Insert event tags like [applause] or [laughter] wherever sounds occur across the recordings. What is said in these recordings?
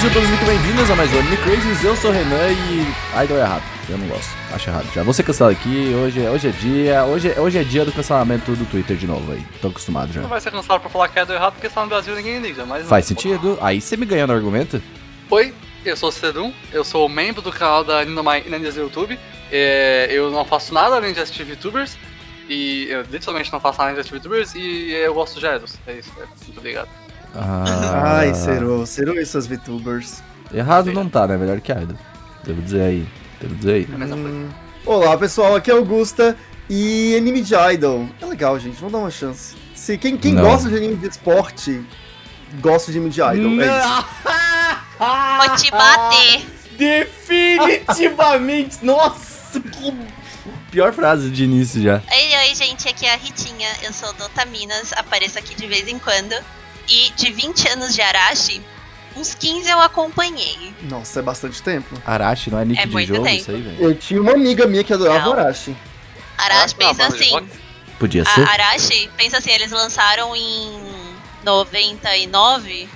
Sejam todos muito bem-vindos a mais um Anime Crazes. Eu sou o Renan e... Idol é errado, eu não gosto, acho errado. Já vou ser cancelado aqui, hoje, é- hoje é dia, hoje, é- hoje é dia do cancelamento do Twitter de novo aí. Tô acostumado já. Não vai ser cansado por falar que é do errado porque só no Brasil ninguém liga, mas. Faz sentido? Aí você me ganhou no argumento? Oi, eu sou o Cedum, eu sou membro do canal da Ninamai Inanis do YouTube. É, eu não faço nada além de assistir VTubers. E eu literalmente não faço nada além de assistir VTubers e eu gosto de Eros. É isso, é, muito obrigado. Ah, Ai, Cero, Cero e seus VTubers. Errado não tá, né? Melhor que Idol. Devo dizer aí, devo dizer aí. Hum. Olá, pessoal, aqui é Augusta e anime de idol. É legal, gente, vamos dar uma chance. Se quem, quem Não. gosta de anime de esporte, gosta de anime de idol. É isso. Vou te bater. [laughs] Definitivamente! Nossa, que... Pior frase de início já. Oi, oi, gente, aqui é a Ritinha. Eu sou do Otaminas, apareço aqui de vez em quando. E de 20 anos de Arashi, uns 15 eu acompanhei. Nossa, é bastante tempo. Arashi, não é nick É de jogo tempo. isso aí, velho? Eu tinha uma amiga minha que adorava Não. Arashi. Arashi Ah, não, pensa mas assim. rock- Podia ser? A Arashi, pensa assim, eles lançaram em 99,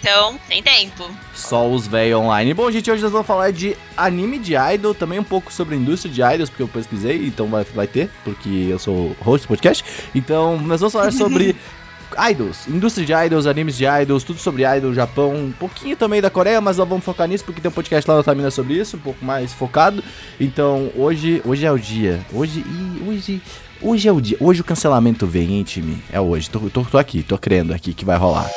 então tem tempo. Só os velhos online. Bom, gente, hoje nós vamos falar de anime de idol, também um pouco sobre a indústria de idols, porque eu pesquisei, então vai, vai ter, porque eu sou host do podcast. Então, nós vamos falar sobre [laughs] idols, indústria de idols, animes de idols, tudo sobre idol, Japão, um pouquinho também da Coreia, mas nós vamos focar nisso, porque tem um podcast lá no Tamina sobre isso, um pouco mais focado. Então, hoje, hoje é o dia. Hoje, ih, hoje... Hoje é o dia. Hoje o cancelamento vem, hein, time? É hoje. Tô, tô, tô aqui, tô crendo aqui que vai rolar.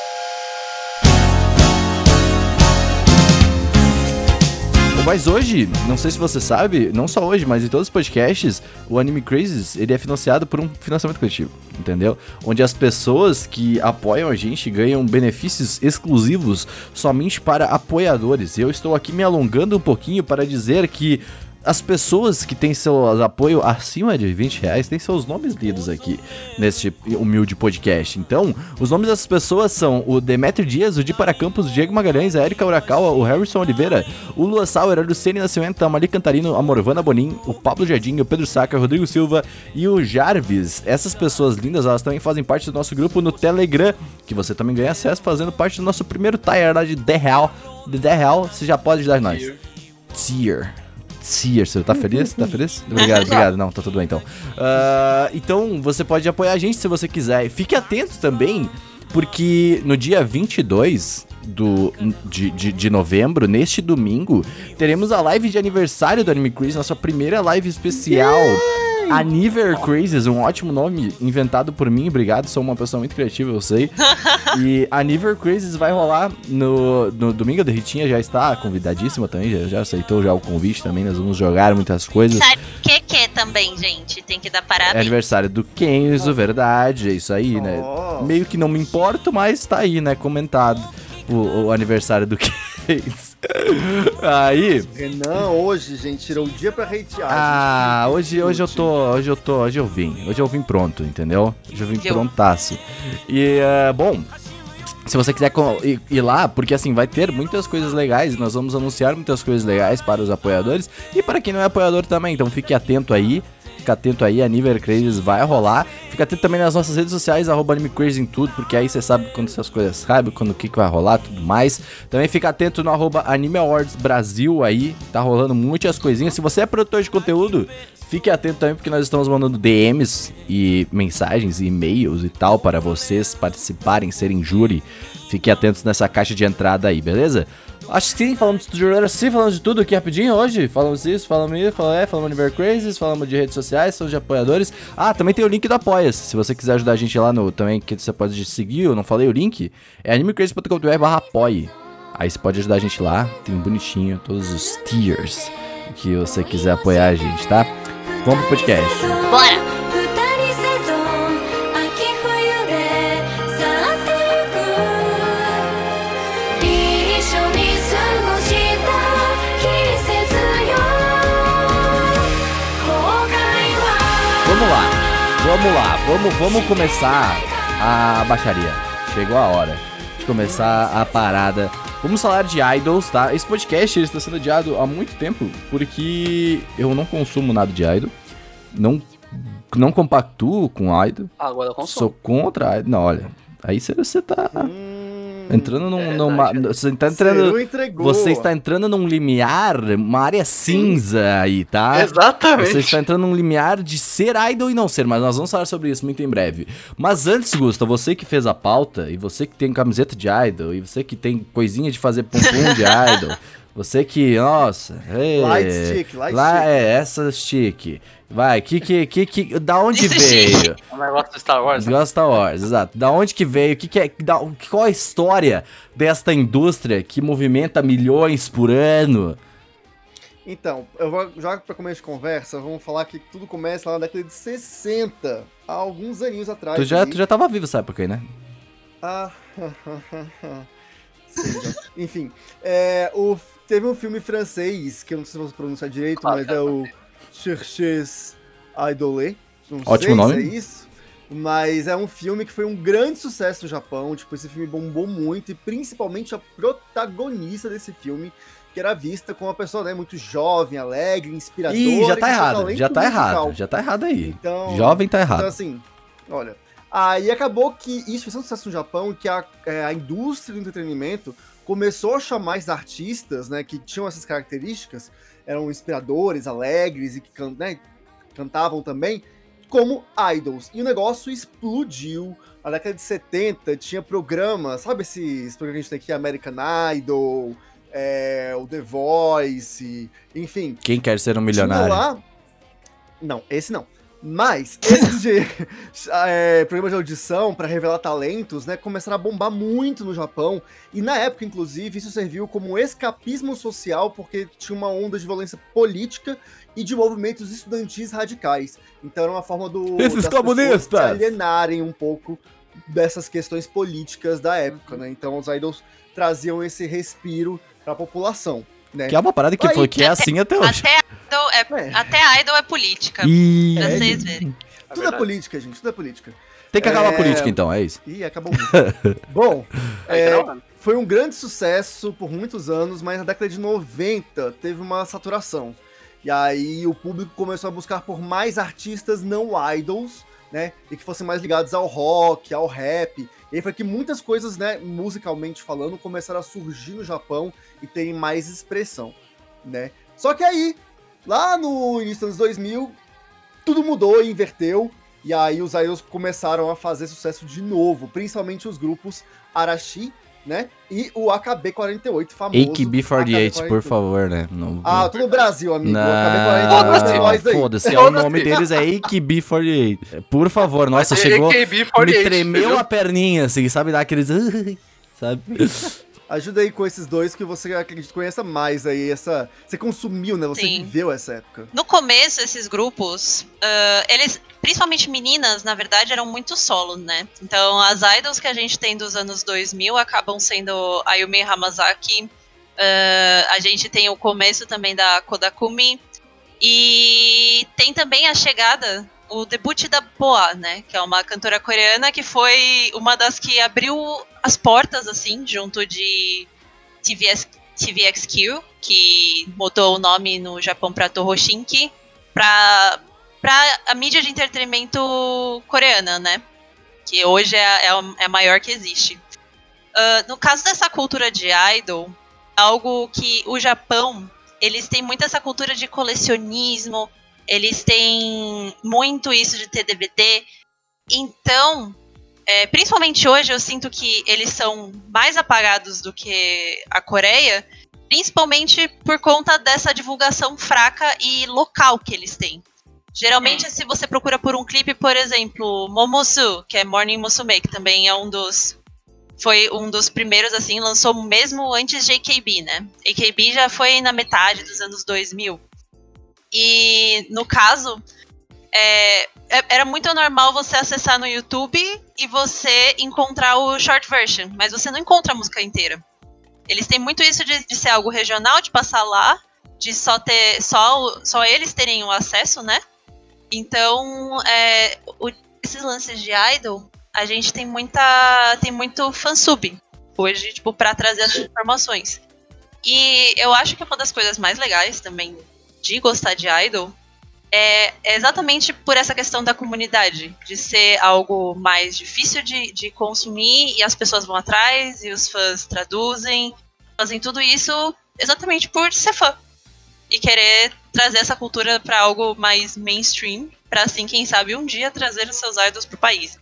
Mas hoje, não sei se você sabe, não só hoje, mas em todos os podcasts, o Anime Crazes, ele é financiado por um financiamento coletivo, entendeu? Onde as pessoas que apoiam a gente ganham benefícios exclusivos somente para apoiadores. E eu estou aqui me alongando um pouquinho para dizer que as pessoas que têm seu apoio acima de 20 reais têm seus nomes lidos aqui neste humilde podcast. Então, os nomes dessas pessoas são o Demetrio Dias, o Di Para Campos, o Diego Magalhães, a Erika Urakawa, o Harrison Oliveira, o Lua Sauer, o Luciene Nascimento, a Mali Cantarino, a Morvana Bonin, o Pablo Jardim, o Pedro Saca, o Rodrigo Silva e o Jarvis. Essas pessoas lindas, elas também fazem parte do nosso grupo no Telegram, que você também ganha acesso fazendo parte do nosso primeiro tier lá de 10 real. De 10 real, você já pode ajudar nós. Tier. Você tá feliz? Tá feliz? [laughs] Obrigado, obrigado. Não, tá tudo bem então. Ah, então, você pode apoiar a gente se você quiser. Fique atento também, porque no dia 22 do, de, de, de novembro, neste domingo, teremos a live de aniversário do Anime Crazy, nossa primeira live especial. Aniver Crazes, um ótimo nome inventado por mim, obrigado, sou uma pessoa muito criativa, eu sei. [laughs] e Aniver Crazes vai rolar no, no domingo, a Ritinha já está convidadíssima também, já, já aceitou já o convite também, nós vamos jogar muitas coisas. Sabe o que que também, gente? Tem que dar É parabéns. aniversário do Kenzo, verdade, é isso aí, né? Meio que não me importo, mas tá aí, né? Comentado o, o aniversário do [laughs] Kenzo. Aí. Renan, hoje, gente, tirou o dia pra hatear. Ah, gente. hoje, hoje eu tô. Hoje eu tô. Hoje eu vim. Hoje eu vim pronto, entendeu? Hoje eu vim prontaço. E, é, bom. Se você quiser ir lá, porque assim, vai ter muitas coisas legais, nós vamos anunciar muitas coisas legais para os apoiadores e para quem não é apoiador também, então fique atento aí, fica atento aí, a Niver Crazes vai rolar. Fica atento também nas nossas redes sociais, arroba Anime Crazy em tudo, porque aí você sabe quando essas coisas sabe, quando o que, que vai rolar tudo mais. Também fica atento no arroba Anime Awards Brasil aí, tá rolando muitas coisinhas. Se você é produtor de conteúdo, fique atento também, porque nós estamos mandando DMs e mensagens e e-mails e tal para vocês participarem, serem júri. Fiquem atentos nessa caixa de entrada aí, beleza? Acho que sim, falamos de júri, sim, falamos de tudo aqui rapidinho hoje. Falamos isso, falamos isso, falamos, é, falamos de Ver Crazes, falamos de redes sociais, falamos de apoiadores. Ah, também tem o link do Apoia. Se você quiser ajudar a gente lá no também, que você pode seguir, eu não falei o link, é animecrazy.com.br apoie. Aí você pode ajudar a gente lá, tem bonitinho todos os tiers que você quiser apoiar a gente, tá? Vamos pro podcast. Bora! Vamos lá, vamos vamos, vamos começar a baixaria. Chegou a hora de começar a parada. Vamos falar de idols, tá? Esse podcast ele está sendo adiado há muito tempo porque eu não consumo nada de idol. Não, não compactuo com idol. Agora eu consumo. Sou contra idol. Não, olha. Aí você, tá Hum, entrando num. é numa, você tá entrando. Você está entrando num limiar, uma área cinza aí, tá? Exatamente. Você está entrando num limiar de ser idol e não ser, mas nós vamos falar sobre isso muito em breve. Mas antes, Gusta, você que fez a pauta, e você que tem camiseta de idol, e você que tem coisinha de fazer pum-pum de [laughs] idol, você que, nossa, é, Light stick, light lá stick. é essa stick. Vai, que que que que da onde veio? O negócio do Star Wars. né? Igual Star Wars, exato. Da onde que veio? Que que é, da, qual a história desta indústria que movimenta milhões por ano? Então, eu vou, já para começo de conversa, vamos falar que tudo começa lá na década de 60, há alguns aninhos atrás. Tu já, tu já tava vivo essa época aí, né? Ah, [laughs] sim, Enfim, é, o, teve um filme francês, que eu não sei se você pronunciar direito, Claro mas é é o Cherches Idolé. Não Ótimo sei nome. se é isso. Mas é um filme que foi um grande sucesso no Japão. Tipo, esse filme bombou muito. E principalmente a protagonista desse filme, que era vista como uma pessoa né, muito jovem, alegre, inspiradora. Ih, já tá errado, já tá musical. errado, já tá errado aí. Então, Jovem tá então, errado. assim, olha. Aí acabou que isso fez um sucesso no Japão, que a, é, a indústria do entretenimento começou a chamar esses artistas, né, que tinham essas características, eram inspiradores, alegres e que can- né, cantavam também, como idols. E o negócio explodiu. Na década de 70 tinha programas, sabe esses programas que a gente tem aqui, American Idol, é, o The Voice, enfim. Quem quer ser um milionário? lá. Não, esse não. Mas esses de [laughs] é, programas de audição para revelar talentos, né, começaram a bombar muito no Japão. E na época, inclusive, isso serviu como escapismo social, porque tinha uma onda de violência política e de movimentos estudantis radicais. Então era uma forma do [laughs] Esses comunistas! se alienarem um pouco dessas questões políticas da época, né? Então os idols traziam esse respiro para a população, né? Que é uma parada que, Aí, foi, que é assim até hoje. Até idol é, É. até idol é política. E Pra É, vocês verem. É Tudo é política, gente, tudo é política. tem que acabar a É. política então, é isso. Ih, acabou muito. [laughs] Bom, É, foi um grande sucesso por muitos anos, mas na década de 90 teve uma saturação. E aí o público começou a buscar por mais artistas não idols, né? E que fossem mais ligados ao rock, ao rap. E aí foi que muitas coisas, né, musicalmente falando, começaram a surgir no Japão e terem mais expressão, né? Só que aí, lá no início dos anos 2000, tudo mudou e inverteu. E aí os idols começaram a fazer sucesso de novo, principalmente os grupos Arashi, né? E o AKB48 famoso. AKB48, por AKB48. favor, né? Não, Ah, tudo no Brasil, amigo. Não, AKB48 é nós aí. foda-se, é o nome deles é AKB48. Por favor, nossa, chegou, me AKB48, tremeu a perninha, assim, sabe, dar aqueles... [laughs] Sabe? Ajuda aí com esses dois que você acredito conheça mais aí, essa... Você consumiu, né? Você Sim. viveu essa época. No começo, esses grupos, ah, eles, principalmente meninas, na verdade, eram muito solos, né? Então, as idols que a gente tem dos anos 2000 acabam sendo a Yumi Hamazaki, ah, a gente tem o começo também da Kodakumi, e tem também a chegada, o debut da Boa, né? Que é uma cantora coreana que foi uma das que abriu as portas, assim, junto de TVS, TVXQ, que mudou o nome no Japão para Tohoshinki, para para a mídia de entretenimento coreana, né? Que hoje é, é é a maior que existe. Ah, no caso dessa cultura de idol, algo que o Japão, eles têm muito essa cultura de colecionismo, eles têm muito isso de ter DVD. Então, é, principalmente hoje, eu sinto que eles são mais apagados do que a Coreia, principalmente por conta dessa divulgação fraca e local que eles têm. Geralmente, se você procura por um clipe, por exemplo, Momosu, que é Morning Musume, que também é um dos. Foi um dos primeiros, assim, lançou mesmo antes de AKB, né? AKB já foi na metade dos anos 2000. E, no caso, é, é- era muito normal você acessar no YouTube e você encontrar o short version, mas você não encontra a música inteira. Eles têm muito isso de, de ser algo regional, de passar lá, de só ter só, só eles terem o acesso, né? Então, é, o- esses lances de idol a gente tem muita. tem muito fansub hoje, tipo, pra trazer as informações. E eu acho que uma das coisas mais legais também de gostar de idol é é exatamente por essa questão da comunidade, de ser algo mais difícil de, de consumir e as pessoas vão atrás e os fãs traduzem, fazem tudo isso exatamente por ser fã e querer trazer essa cultura pra algo mais mainstream, pra assim, quem sabe, um dia trazer os seus idols pro país.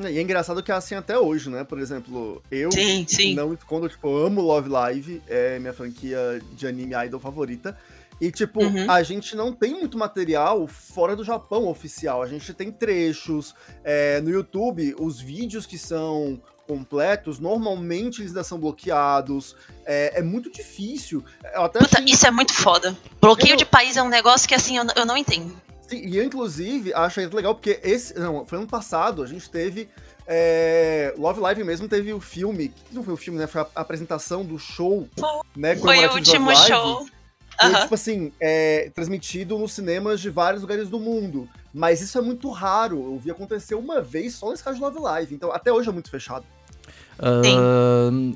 E é engraçado que é assim até hoje, né? Por exemplo, eu Sim, sim. não escondo, tipo, eu amo Love Live, é minha franquia de anime idol favorita. E, tipo, Uhum. a gente não tem muito material fora do Japão oficial. A gente tem trechos. é, no YouTube, os vídeos que são completos, normalmente eles ainda são bloqueados. É, é muito difícil. Puta, achei- isso é muito foda. Bloqueio Eu- de país é um negócio que assim, eu, eu não entendo. Sim, e eu, inclusive, acho legal, porque esse. Não, foi ano passado, a gente teve. é, Love Live mesmo teve o filme. Não foi o filme, né? Foi a apresentação do show. Né, Foi o último show. Foi, Aham. tipo assim, é, transmitido nos cinemas de vários lugares do mundo. Mas isso é muito raro. Eu vi acontecer uma vez só nesse caso de Love Live. Então, até hoje é muito fechado. Ahn,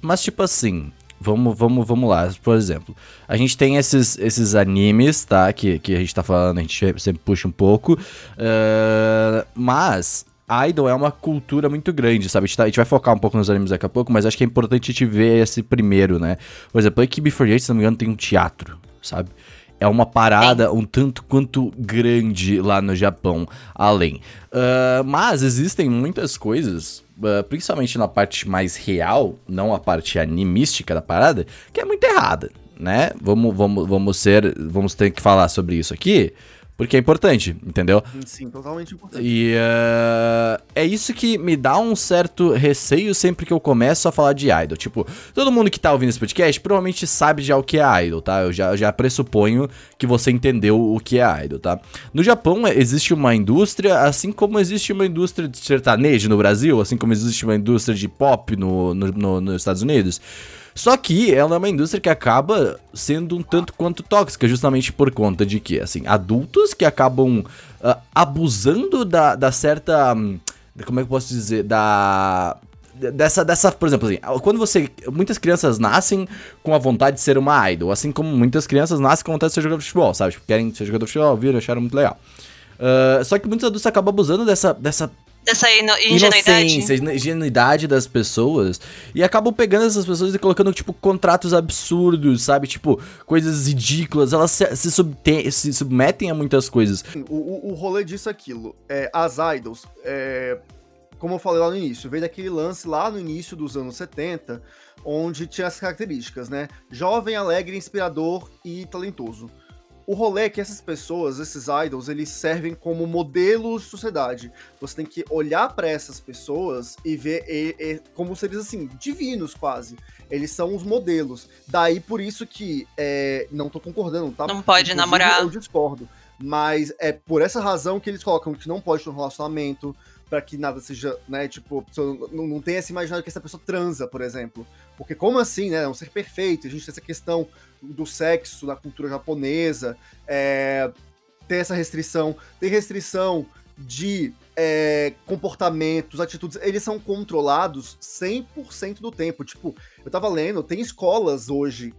mas tipo assim, vamos, vamos, vamos lá. Por exemplo, a gente tem esses, esses animes, tá? Que, que a gente tá falando, a gente sempre puxa um pouco. ahn, mas Idol é uma cultura muito grande, sabe? A gente, tá- a gente vai focar um pouco nos animes daqui a pouco, mas acho que é importante a gente ver esse primeiro, né? Por exemplo, a KB48, se não me engano, tem um teatro, sabe? É uma parada um tanto quanto grande lá no Japão, além. Ah, mas existem muitas coisas, ah, principalmente na parte mais real, não a parte animística da parada, que é muito errada, né? Vamos, vamos, vamos ser, vamos ter que falar sobre isso aqui, porque é importante, entendeu? Sim, totalmente importante. E ah, é isso que me dá um certo receio sempre que eu começo a falar de idol. Tipo, todo mundo que tá ouvindo esse podcast provavelmente sabe já o que é idol, tá? Eu já, já pressuponho que você entendeu o que é idol, tá? No Japão é, existe uma indústria, assim como existe uma indústria de sertanejo no Brasil, assim como existe uma indústria de pop no, no- no- nos Estados Unidos. Só que ela é uma indústria que acaba sendo um tanto quanto tóxica, justamente por conta de que, assim, adultos que acabam ah, abusando da, da certa. hum, Como é que eu posso dizer? Da. Dessa, dessa, por exemplo, assim, quando você. Muitas crianças nascem com a vontade de ser uma idol, assim como muitas crianças nascem com a vontade de ser jogador de futebol, sabe? Tipo, querem ser jogador de futebol, viram, acharam muito legal. Ah, só que muitos adultos acabam abusando dessa, dessa Dessa ingenuidade. inocência, ingenuidade das pessoas e acabam pegando essas pessoas e colocando, tipo, contratos absurdos, sabe? Tipo, coisas ridículas. Elas se, se, subte- se submetem a muitas coisas. O, o, o rolê disso é aquilo. É, as idols, é, como eu falei lá no início, veio daquele lance lá no início dos anos 70, onde tinha as características, né? Jovem, alegre, inspirador e talentoso. O rolê é que essas pessoas, esses idols, eles servem como modelos de sociedade. Você tem que olhar pra essas pessoas e ver e- e- como seres assim, divinos quase. Eles são os modelos. Daí por isso que é, não tô concordando, tá? Não pode Inclusive, namorar. Eu discordo. Mas é por essa razão que eles colocam que não pode ter um relacionamento, pra que nada seja, né, tipo, não, não tenha se imaginado que essa pessoa transa, por exemplo. Porque como assim, né, é um ser perfeito, a gente tem essa questão do sexo na cultura japonesa, é, tem essa restrição, tem restrição de é, comportamentos, atitudes, eles são controlados 100% do tempo. Tipo, eu tava lendo, tem escolas hoje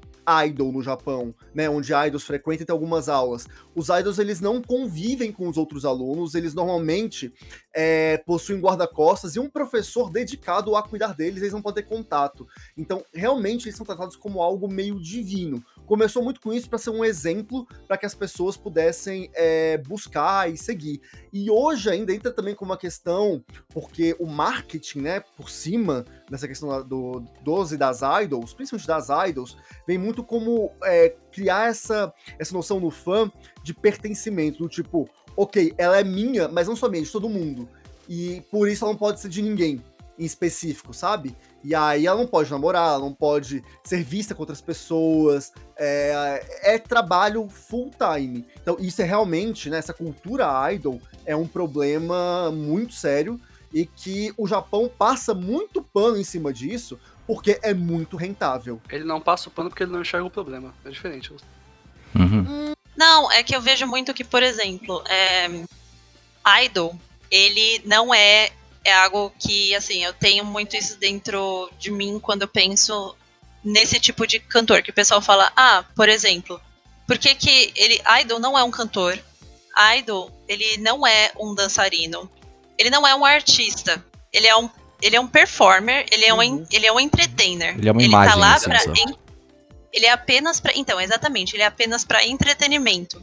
idol no Japão, né, onde idols frequentam e tem algumas aulas. Os idols, eles não convivem com os outros alunos, eles normalmente é, possuem guarda-costas e um professor dedicado a cuidar deles, eles não podem ter contato. Então, realmente, eles são tratados como algo meio divino. Começou muito com isso para ser um exemplo para que as pessoas pudessem é, buscar e seguir. E hoje ainda entra também com uma questão, porque o marketing, né, por cima dessa questão do 12 das idols, principalmente das idols, vem muito como é, criar essa, essa noção no fã de pertencimento, do tipo, ok, ela é minha, mas não de todo mundo. E por isso ela não pode ser de ninguém em específico, sabe? E aí ela não pode namorar, ela não pode ser vista com outras pessoas. É, é trabalho full time. Então, isso é realmente, né? Essa cultura idol é um problema muito sério e que o Japão passa muito pano em cima disso porque é muito rentável. Ele não passa o pano porque ele não enxerga o problema. É diferente. Uhum. Não, é que eu vejo muito que, por exemplo, é, Idol, ele não é, é algo que, assim, eu tenho muito isso dentro de mim quando eu penso nesse tipo de cantor, que o pessoal fala, ah, por exemplo, por que que ele, Idol não é um cantor, Idol, ele não é um dançarino, ele não é um artista, ele é um, ele é um performer, ele é, um, en- ele é um entertainer. Ele é uma tá imagem, lá assim, pra en- ele é apenas para, então, exatamente, ele é apenas para entretenimento.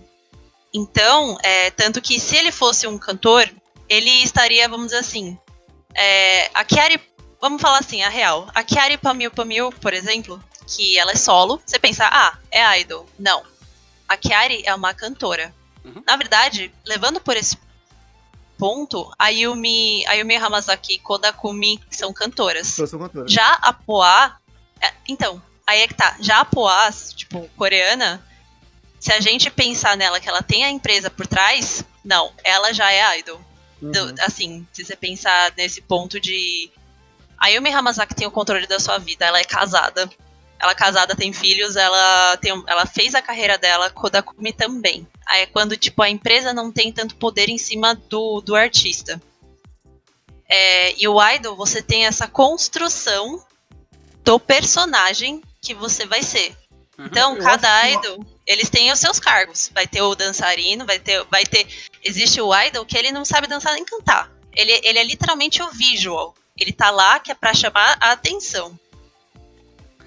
Então, é, tanto que se ele fosse um cantor, ele estaria, vamos dizer assim, é, a Chiari, vamos falar assim, a real, a Chiari Pamil Pamil, por exemplo, que ela é solo, você pensa, ah, é idol. Não. A Chiari é uma cantora. Uhum. Na verdade, levando por esse ponto, a Yumi, a Yumi Hamasaki e Kodakumi são cantoras. Eu sou cantora. Já a Poá. é, então, aí é que tá. Já a Poá, tipo, coreana, se a gente pensar nela que ela tem a empresa por trás, não, ela já é idol. Do- Uhum. assim, se você pensar nesse ponto de. A Yumi Hamasaki tem o controle da sua vida, ela é casada. Ela é casada, tem filhos, ela, tem, ela fez a carreira dela, Kodakumi também. Aí é quando, tipo, a empresa não tem tanto poder em cima do, do artista. É, e o idol, você tem essa construção do personagem que você vai ser. Uhum. Então, cada idol, eles têm os seus cargos. Vai ter o dançarino, vai ter, vai ter. Existe o idol que ele não sabe dançar nem cantar. Ele, ele é literalmente o visual. Ele tá lá que é pra chamar a atenção.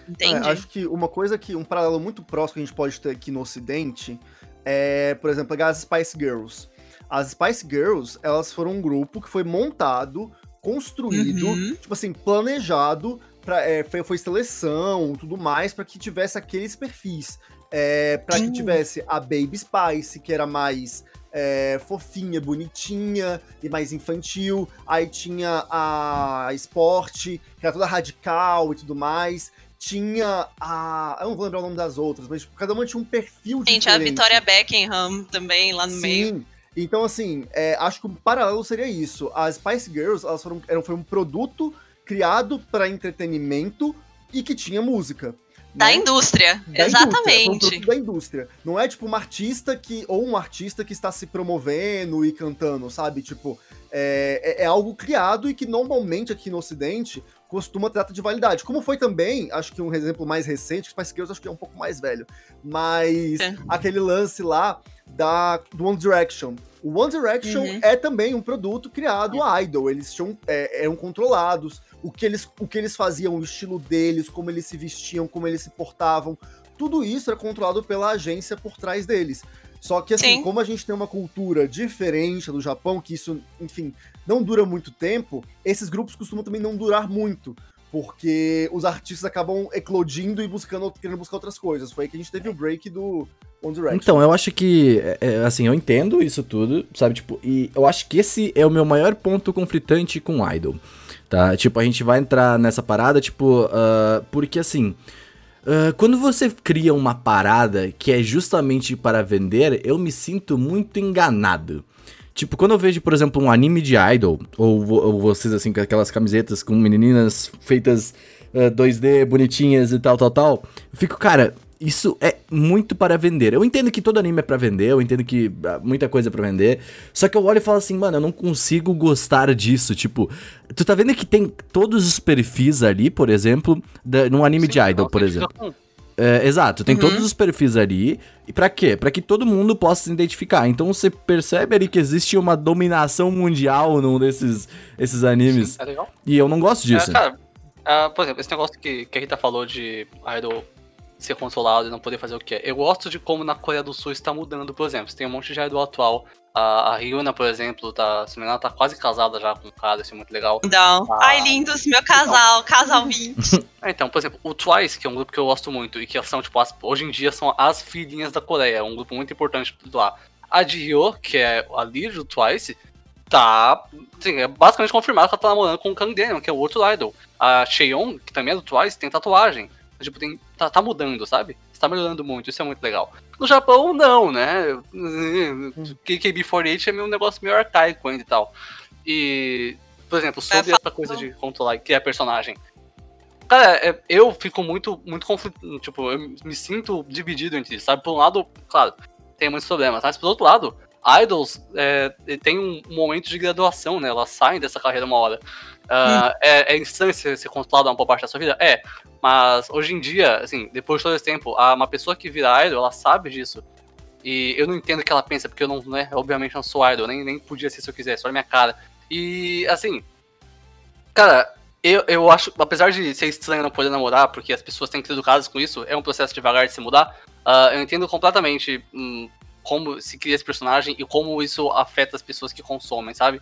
Entende? É, acho que uma coisa que, um paralelo muito próximo que a gente pode ter aqui no ocidente é, por exemplo, pegar as Spice Girls. As Spice Girls, elas foram um grupo que foi montado, construído, Uhum. tipo assim, planejado, pra, é, foi, foi seleção, tudo mais, para que tivesse aqueles perfis. É, para que Sim. tivesse a Baby Spice, que era mais é, fofinha, bonitinha e mais infantil. Aí tinha a Sport, que era toda radical e tudo mais. Tinha a. Eu não vou lembrar o nome das outras, mas tipo, cada uma tinha um perfil Gente, a diferente. Vitória Beckham também lá no meio. Sim. Então, assim, é, acho que um paralelo seria isso. As Spice Girls, elas foram, eram, foi um produto criado para entretenimento e que tinha música. Da né? indústria. Da indústria, foi um Exatamente. da indústria. Não é tipo uma artista que. ou um artista que está se promovendo e cantando, sabe? Tipo, é, é- é algo criado e que normalmente aqui no Ocidente costuma ter data de validade. Como foi também, acho que um exemplo mais recente, Spice Girls acho que é um pouco mais velho, mas É. aquele lance lá da, do One Direction. O One Direction Uhum. é também um produto criado idol. Eles tinham, é, eram controlados. O que, eles, o que eles faziam, o estilo deles, como eles se vestiam, como eles se portavam. Tudo isso era controlado pela agência por trás deles. Só que, assim, Sim. como a gente tem uma cultura diferente do Japão, que isso, enfim, não dura muito tempo, esses grupos costumam também não durar muito. Porque os artistas acabam eclodindo e buscando, querendo buscar outras coisas. Foi aí que a gente teve o break do One Direction. Então, eu acho que, é, é, assim, eu entendo isso tudo, sabe? Tipo, e eu acho que esse é o meu maior ponto conflitante com Idol, tá? Tipo, a gente vai entrar nessa parada, tipo, ah, porque assim, ah, quando você cria uma parada que é justamente para vender, eu me sinto muito enganado. Tipo, quando eu vejo, por exemplo, um anime de idol, ou, ou vocês, assim, com aquelas camisetas com meninas feitas ah, 2D, bonitinhas e tal, tal, tal, eu fico, cara, isso é muito para vender. Eu entendo que todo anime é pra vender, eu entendo que ah, muita coisa é pra vender, só que eu olho e falo assim, mano, eu não consigo gostar disso. Tipo, tu tá vendo que tem todos os perfis ali, por exemplo, da, num anime Sim, de idol, por exemplo. É, exato, tem Uhum. todos os perfis ali. E pra quê? Pra que todo mundo possa se identificar. Então você percebe ali que existe uma dominação mundial num desses esses animes. É legal. E eu não gosto disso. É, cara, ah, por exemplo, esse negócio que, que a Rita falou de idol ser controlado e não poder fazer o que é. Eu gosto de como na Coreia do Sul está mudando, por exemplo. Você tem um monte de idol atual. A, a Ryuna, por exemplo, tá, se não me engano, tá quase casada já com um cara, isso é muito legal. Então, Ah. ai, lindos, meu casal, casal [laughs] 20. É, então, por exemplo, o Twice, que é um grupo que eu gosto muito, e que são, tipo, as- hoje em dia são as filhinhas da Coreia, um grupo muito importante lá. A Jihyo, que é a líder do Twice, tá. Assim, é basicamente confirmado que ela tá namorando com o Kang Daniel, que é o outro idol. A Cheon, que também é do Twice, tem tatuagem. Tipo, tem, tá, tá mudando, sabe? Está melhorando muito, isso é muito legal. No Japão, não, né? KKB48 é meio um negócio meio arcaico ainda e tal. E, por exemplo, sobre É, essa coisa de controlar, que é personagem. Cara, é- eu fico muito, muito conflito. Tipo, eu me sinto dividido entre isso, sabe? Por um lado, claro, tem muitos problemas, mas por outro lado, idols é, tem um momento de graduação, né? Elas saem dessa carreira uma hora. Ah, é, é insano ser, controlado uma boa parte da sua vida? É. Mas hoje em dia, assim, depois de todo esse tempo, uma pessoa que vira idol, ela sabe disso. E eu não entendo o que ela pensa, porque eu não, né, obviamente não sou idol, nem, nem podia ser se eu quisesse, olha minha cara. E, assim, cara, eu, eu acho, apesar de ser estranho não poder namorar, porque as pessoas têm que ser educadas com isso, é um processo devagar de se mudar, ah, eu entendo completamente hum, como se cria esse personagem e como isso afeta as pessoas que consomem, sabe?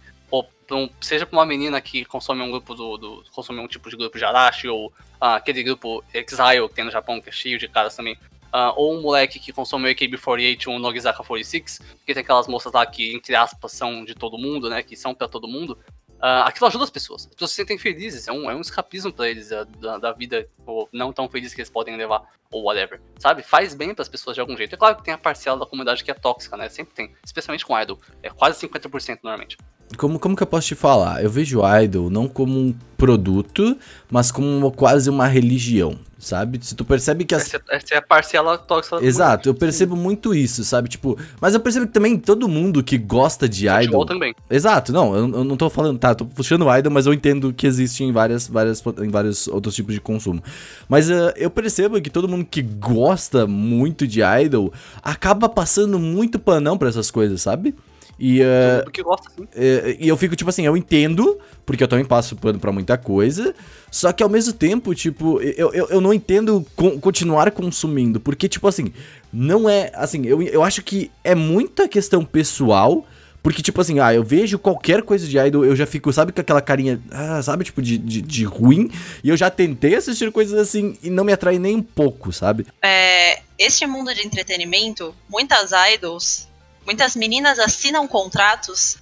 Pra um- seja pra uma menina que consome um grupo do, do- consome um tipo de grupo de Arashi, ou ah, aquele grupo Exile que tem no Japão, que é cheio de caras também. ah, ou um moleque que consome o AKB48 ou um Nogizaka 46, que tem aquelas moças lá que, entre aspas, são de todo mundo, né? Que são pra todo mundo. Ah, aquilo ajuda as pessoas. As pessoas se sentem felizes. É um, é um escapismo pra eles ah, da, da vida ou não tão feliz que eles podem levar, ou whatever. Sabe? Faz bem pras pessoas de algum jeito. É claro que tem a parcela da comunidade que é tóxica, né? Sempre tem. Especialmente com idol. É quase 50% normalmente. Como, como que eu posso te falar? Eu vejo o idol não como um produto, mas como uma- quase uma religião, sabe? Se tu percebe que as Essa, é a parcela tóxica Exato, eu percebo muito isso, sabe? Tipo, mas eu percebo que também todo mundo que gosta de comunidade. idol. Futebol também. Exato, não, eu, eu não tô falando, tá, tô puxando o idol, mas eu entendo que existe em várias, várias, em vários outros tipos de consumo. Mas eh, eu percebo que todo mundo que gosta muito de idol acaba passando muito panão pra essas coisas, sabe? E, eh, mundo que gosta, sim. é, e eu fico tipo assim, eu entendo, porque eu também passo pano pra muita coisa, só que ao mesmo tempo, tipo, eu, eu, eu não entendo con- continuar consumindo, porque, tipo assim, não é, assim, eu, eu acho que é muita questão pessoal, porque, tipo assim, ah, eu vejo qualquer coisa de idol, eu já fico, sabe, com aquela carinha, ah, sabe, tipo, de, de, de ruim, e eu já tentei assistir coisas assim e não me atrai nem um pouco, sabe? É, este mundo de entretenimento, muitas idols, muitas meninas assinam contratos,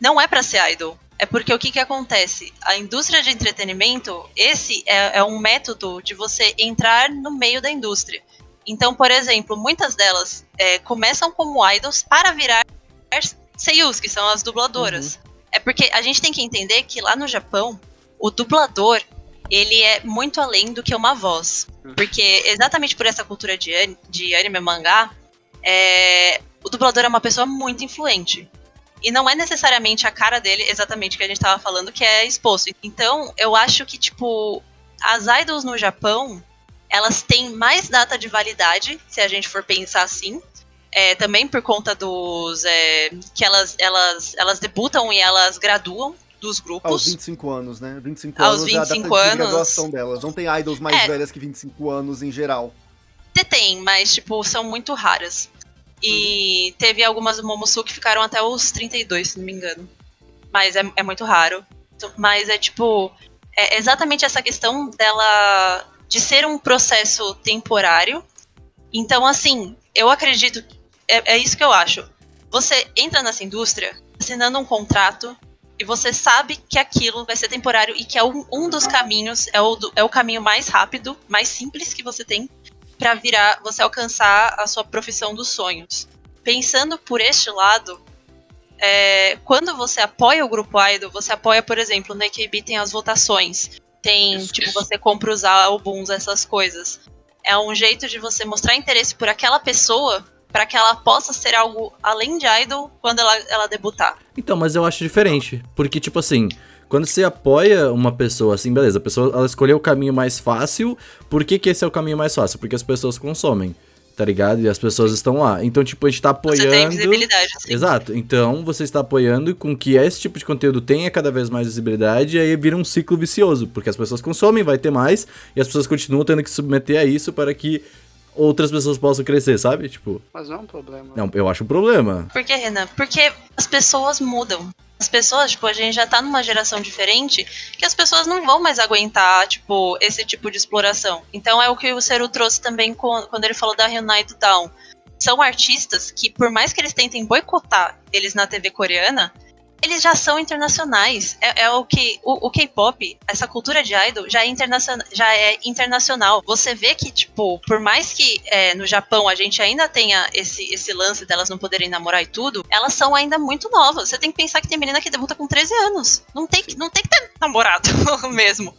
não é pra ser idol. É porque o que, que acontece? A indústria de entretenimento, esse é, é um método de você entrar no meio da indústria. Então, por exemplo, muitas delas é, começam como idols para virar seiyus, que são as dubladoras. É porque a gente tem que entender que lá no Japão, o dublador, ele é muito além do que uma voz. Porque exatamente por essa cultura de, de anime mangá, é, o dublador é uma pessoa muito influente. E não é necessariamente a cara dele, exatamente que a gente tava falando, que é exposto. Então, eu acho que, tipo, as idols no Japão, elas têm mais data de validade, se a gente for pensar assim. É, também por conta dos. é, que elas, elas, elas debutam e elas graduam dos grupos. Aos 25 anos, né? 25 Aos anos é a data 25 de anos. graduação delas. Não tem idols mais É. velhas que 25 anos em geral. Até tem, mas, tipo, são muito raras. E teve algumas do Momosu que ficaram até os 32, se não me engano. Mas é, é muito raro. Então, Mas é tipo. É exatamente essa questão dela. de ser um processo temporário. Então, assim, eu acredito. É, é isso que eu acho. Você entra nessa indústria assinando um contrato e você sabe que aquilo vai ser temporário e que é um, um dos caminhos, é o, é o caminho mais rápido, mais simples que você tem para virar, você alcançar a sua profissão dos sonhos. Pensando por este lado, é, quando você apoia o grupo idol, você apoia, por exemplo, no AKB tem as votações, tem, Isso, tipo, isso. você compra os álbuns, essas coisas. É um jeito de você mostrar interesse por aquela pessoa para que ela possa ser algo além de idol quando ela, ela debutar. Então, mas eu acho diferente. Porque, tipo assim, quando você apoia uma pessoa, assim, beleza, a pessoa ela escolheu o caminho mais fácil. Por que, que esse é o caminho mais fácil? Porque as pessoas consomem, tá ligado? E as pessoas estão lá. Então, tipo, a gente tá Você tem apoiando. visibilidade, assim. Exato. Então, você está apoiando com que esse tipo de conteúdo tenha cada vez mais visibilidade e aí vira um ciclo vicioso, porque as pessoas consomem, vai ter mais, e as pessoas continuam tendo que se submeter a isso para que outras pessoas possam crescer, sabe? Tipo, Mas não é um problema. não, eu acho um problema. Por que, Renan? Porque as pessoas mudam. As pessoas, tipo, a gente já tá numa geração diferente que as pessoas não vão mais aguentar, tipo, esse tipo de exploração. Então é o que o Seru trouxe também quando ele falou da Reunite Down. São artistas que, por mais que eles tentem boicotar eles na TV coreana, eles já são internacionais. É, é o que. O, o K-pop, essa cultura de idol, já é, internaciona, já é internacional. Você vê que, tipo, por mais que é, no Japão a gente ainda tenha esse, esse lance delas não poderem namorar e tudo, elas são ainda muito novas. Você tem que pensar que tem menina que debuta com 13 anos. Não tem, não tem que ter namorado [laughs] mesmo.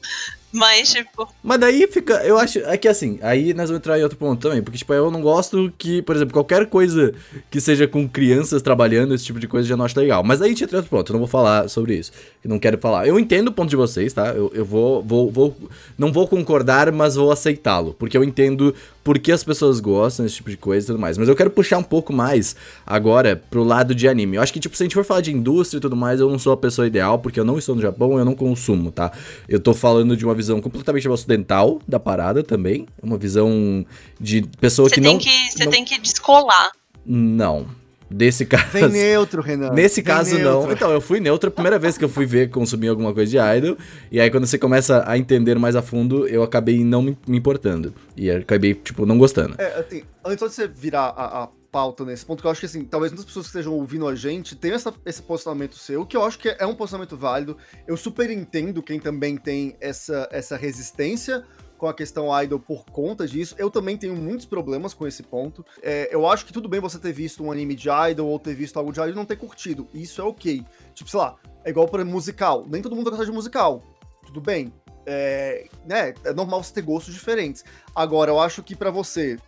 Mas, tipo, Mas daí fica, eu acho, é que assim, aí nós vamos entrar em outro ponto também, porque tipo, eu não gosto que, por exemplo, qualquer coisa que seja com crianças trabalhando, esse tipo de coisa, já não acho legal. Mas aí a gente entra em outro ponto, eu não vou falar sobre isso, eu não quero falar. Eu entendo o ponto de vocês, tá? Eu, eu vou, vou, vou, não vou concordar, mas vou aceitá-lo, porque eu entendo por que as pessoas gostam desse tipo de coisa e tudo mais. Mas eu quero puxar um pouco mais agora pro lado de anime. Eu acho que, tipo, se a gente for falar de indústria e tudo mais, eu não sou a pessoa ideal, porque eu não estou no Japão, eu não consumo, tá? Eu tô falando de uma visão completamente ocidental da parada também. Uma visão de pessoa você que tem não. você não- tem que descolar. Não. Desse caso. Vem neutro, Renan. Nesse Vem caso, neutro. não. Então, eu fui neutro a primeira vez que eu fui ver, consumir alguma coisa de idol. E aí, quando você começa a entender mais a fundo, eu acabei não me me importando. E acabei, tipo, não gostando. É, assim, antes de você virar a, a pauta nesse ponto, que eu acho que, assim, talvez muitas pessoas que estejam ouvindo a gente tenham essa- esse posicionamento seu, que eu acho que é um posicionamento válido. Eu super entendo quem também tem essa, essa resistência com a questão idol por conta disso. Eu também tenho muitos problemas com esse ponto. É, eu acho que tudo bem você ter visto um anime de idol ou ter visto algo de idol e não ter curtido. Isso é ok. Tipo, sei lá, é igual para musical. Nem todo mundo gosta de musical. Tudo bem. É, né, é normal você ter gostos diferentes. Agora, eu acho que pra você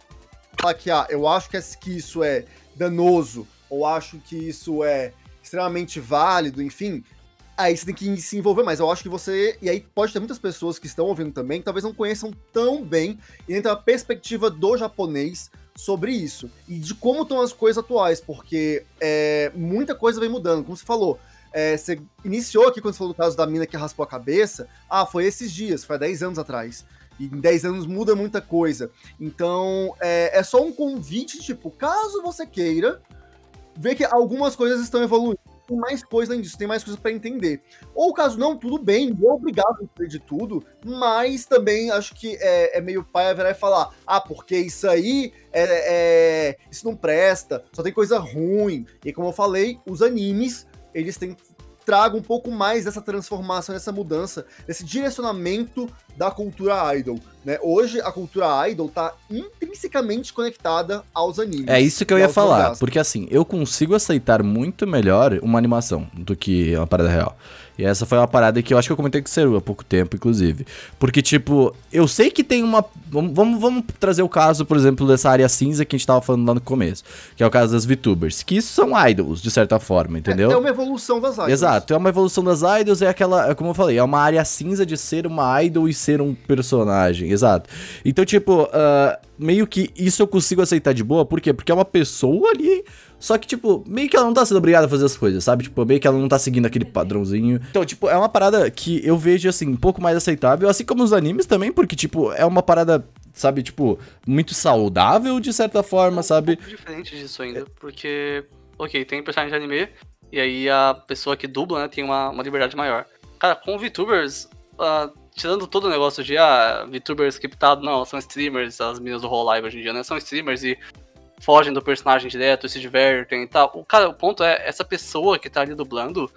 falar que, ah, eu acho que, isso é danoso, ou acho que isso é extremamente válido, enfim, aí você tem que se envolver mais. Eu acho que você. E aí pode ter muitas pessoas que estão ouvindo também, que talvez não conheçam tão bem e tenham a perspectiva do japonês sobre isso. E de como estão as coisas atuais, porque é, muita coisa vem mudando, como você falou. é, você iniciou aqui quando você falou do caso da mina que raspou a cabeça. Ah, foi esses dias, foi há 10 anos atrás. Em 10 anos muda muita coisa. Então, é, é só um convite, tipo, caso você queira ver que algumas coisas estão evoluindo, tem mais coisa além disso, tem mais coisa para entender. Ou caso não, tudo bem, é obrigado a entender de tudo, mas também acho que é, é meio pai virar e falar, ah, porque isso aí é, é- isso não presta, só tem coisa ruim. E como eu falei, os animes, eles têm tragam um pouco mais dessa transformação, dessa mudança, desse direcionamento da cultura idol, né? Hoje a cultura idol tá intrinsecamente conectada aos animes. É isso que eu ia falar, porque assim, eu consigo aceitar muito melhor uma animação do que uma parada real. E essa foi uma parada que eu acho que eu comentei com o Seru há pouco tempo, inclusive. Porque, tipo, eu sei que tem uma. Vamos, vamos, trazer o caso, por exemplo, dessa área cinza que a gente tava falando lá no começo. Que é o caso das VTubers. Que isso são idols, de certa forma, entendeu? É uma evolução das idols. Exato, é uma evolução das idols, é aquela, é como eu falei, é uma área cinza de ser uma idol e ser um personagem, exato. Então, tipo, ah, meio que isso eu consigo aceitar de boa, por quê? Porque é uma pessoa ali, só que, tipo, meio que ela não tá sendo obrigada a fazer as coisas, sabe? Tipo, meio que ela não tá seguindo aquele padrãozinho. Então, tipo, é uma parada que eu vejo, assim, um pouco mais aceitável, assim como os animes também, porque, tipo, é uma parada, sabe, tipo, muito saudável de certa forma, sabe? um pouco diferente disso ainda, porque, ok, tem personagem de anime, e aí a pessoa que dubla, né, tem uma, uma liberdade maior. Cara, com VTubers, ah, tirando todo o negócio de, ah, VTubers scriptado, não, são streamers, as meninas do Whole Live hoje em dia, né, são streamers e fogem do personagem direto e se divertem e tal. O, cara, o ponto é, essa pessoa que tá ali dublando,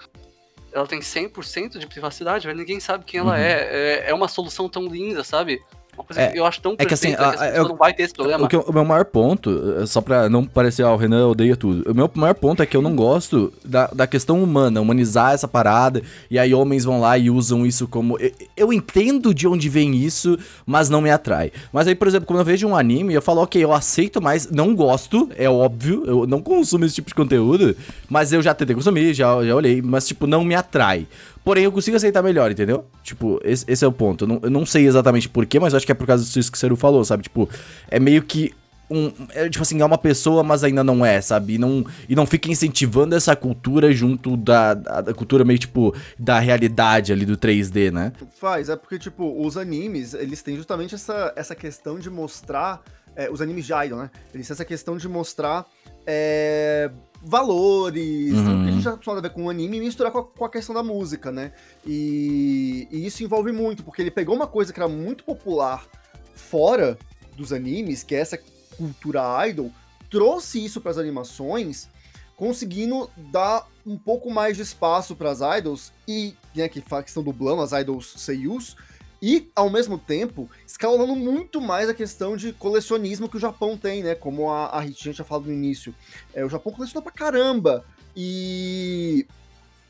ela tem 100% de privacidade, velho, ninguém sabe quem ela Uhum. é. é. É uma solução tão linda, sabe? Uma coisa É, que eu acho tão é que assim, que, a- essa pessoa eu- não vai ter esse problema. O, que o meu maior ponto, eh, só pra não parecer, ah, o Renan odeia tudo. O meu maior ponto é que eu não gosto da, da questão humana, humanizar essa parada, e aí homens vão lá e usam isso como. Eu, eu entendo de onde vem isso, mas não me atrai. Mas aí, por exemplo, quando eu vejo um anime, eu falo, ok, eu aceito, mas não gosto, é óbvio, eu não consumo esse tipo de conteúdo, mas eu já tentei consumir, já, já olhei, mas, tipo, não me atrai. Porém, eu consigo aceitar melhor, entendeu? Tipo, esse, esse é o ponto. Eu não, eu não sei exatamente porquê, mas acho que é por causa disso que o Seru falou, sabe? Tipo, é meio que um. É, tipo assim, é uma pessoa, mas ainda não é, sabe? E não, e não fica incentivando essa cultura junto da, da, da cultura meio, tipo, da realidade ali do 3D, né? Faz, é porque, tipo, os animes, eles têm justamente essa, essa questão de mostrar. é, os animes de né? Eles têm essa questão de mostrar é, valores, Uhum. tudo que a gente já acostumado a ver com o anime e misturar com a, com a questão da música, né? E, e isso envolve muito, porque ele pegou uma coisa que era muito popular fora dos animes, que é essa cultura idol, trouxe isso para as animações, conseguindo dar um pouco mais de espaço para as idols e, né, que que estão dublando as idols seiyus, e, ao mesmo tempo, escalonando muito mais a questão de colecionismo que o Japão tem, né? Como a, a Ritinha tinha falado no início. É, o Japão coleciona pra caramba. E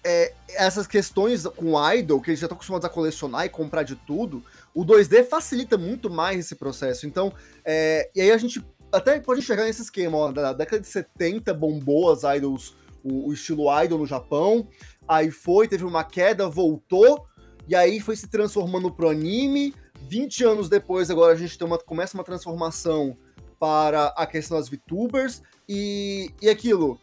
é, essas questões com idol, que eles já estão acostumados a colecionar e comprar de tudo, o 2D facilita muito mais esse processo. Então, é, e aí a gente até pode chegar nesse esquema, ó, da década de 70 bombou as idols, o, o estilo idol no Japão, aí foi, teve uma queda, voltou, e aí foi se transformando pro anime. 20 anos depois, agora a gente uma, começa uma transformação para a questão das VTubers, e, e aquilo.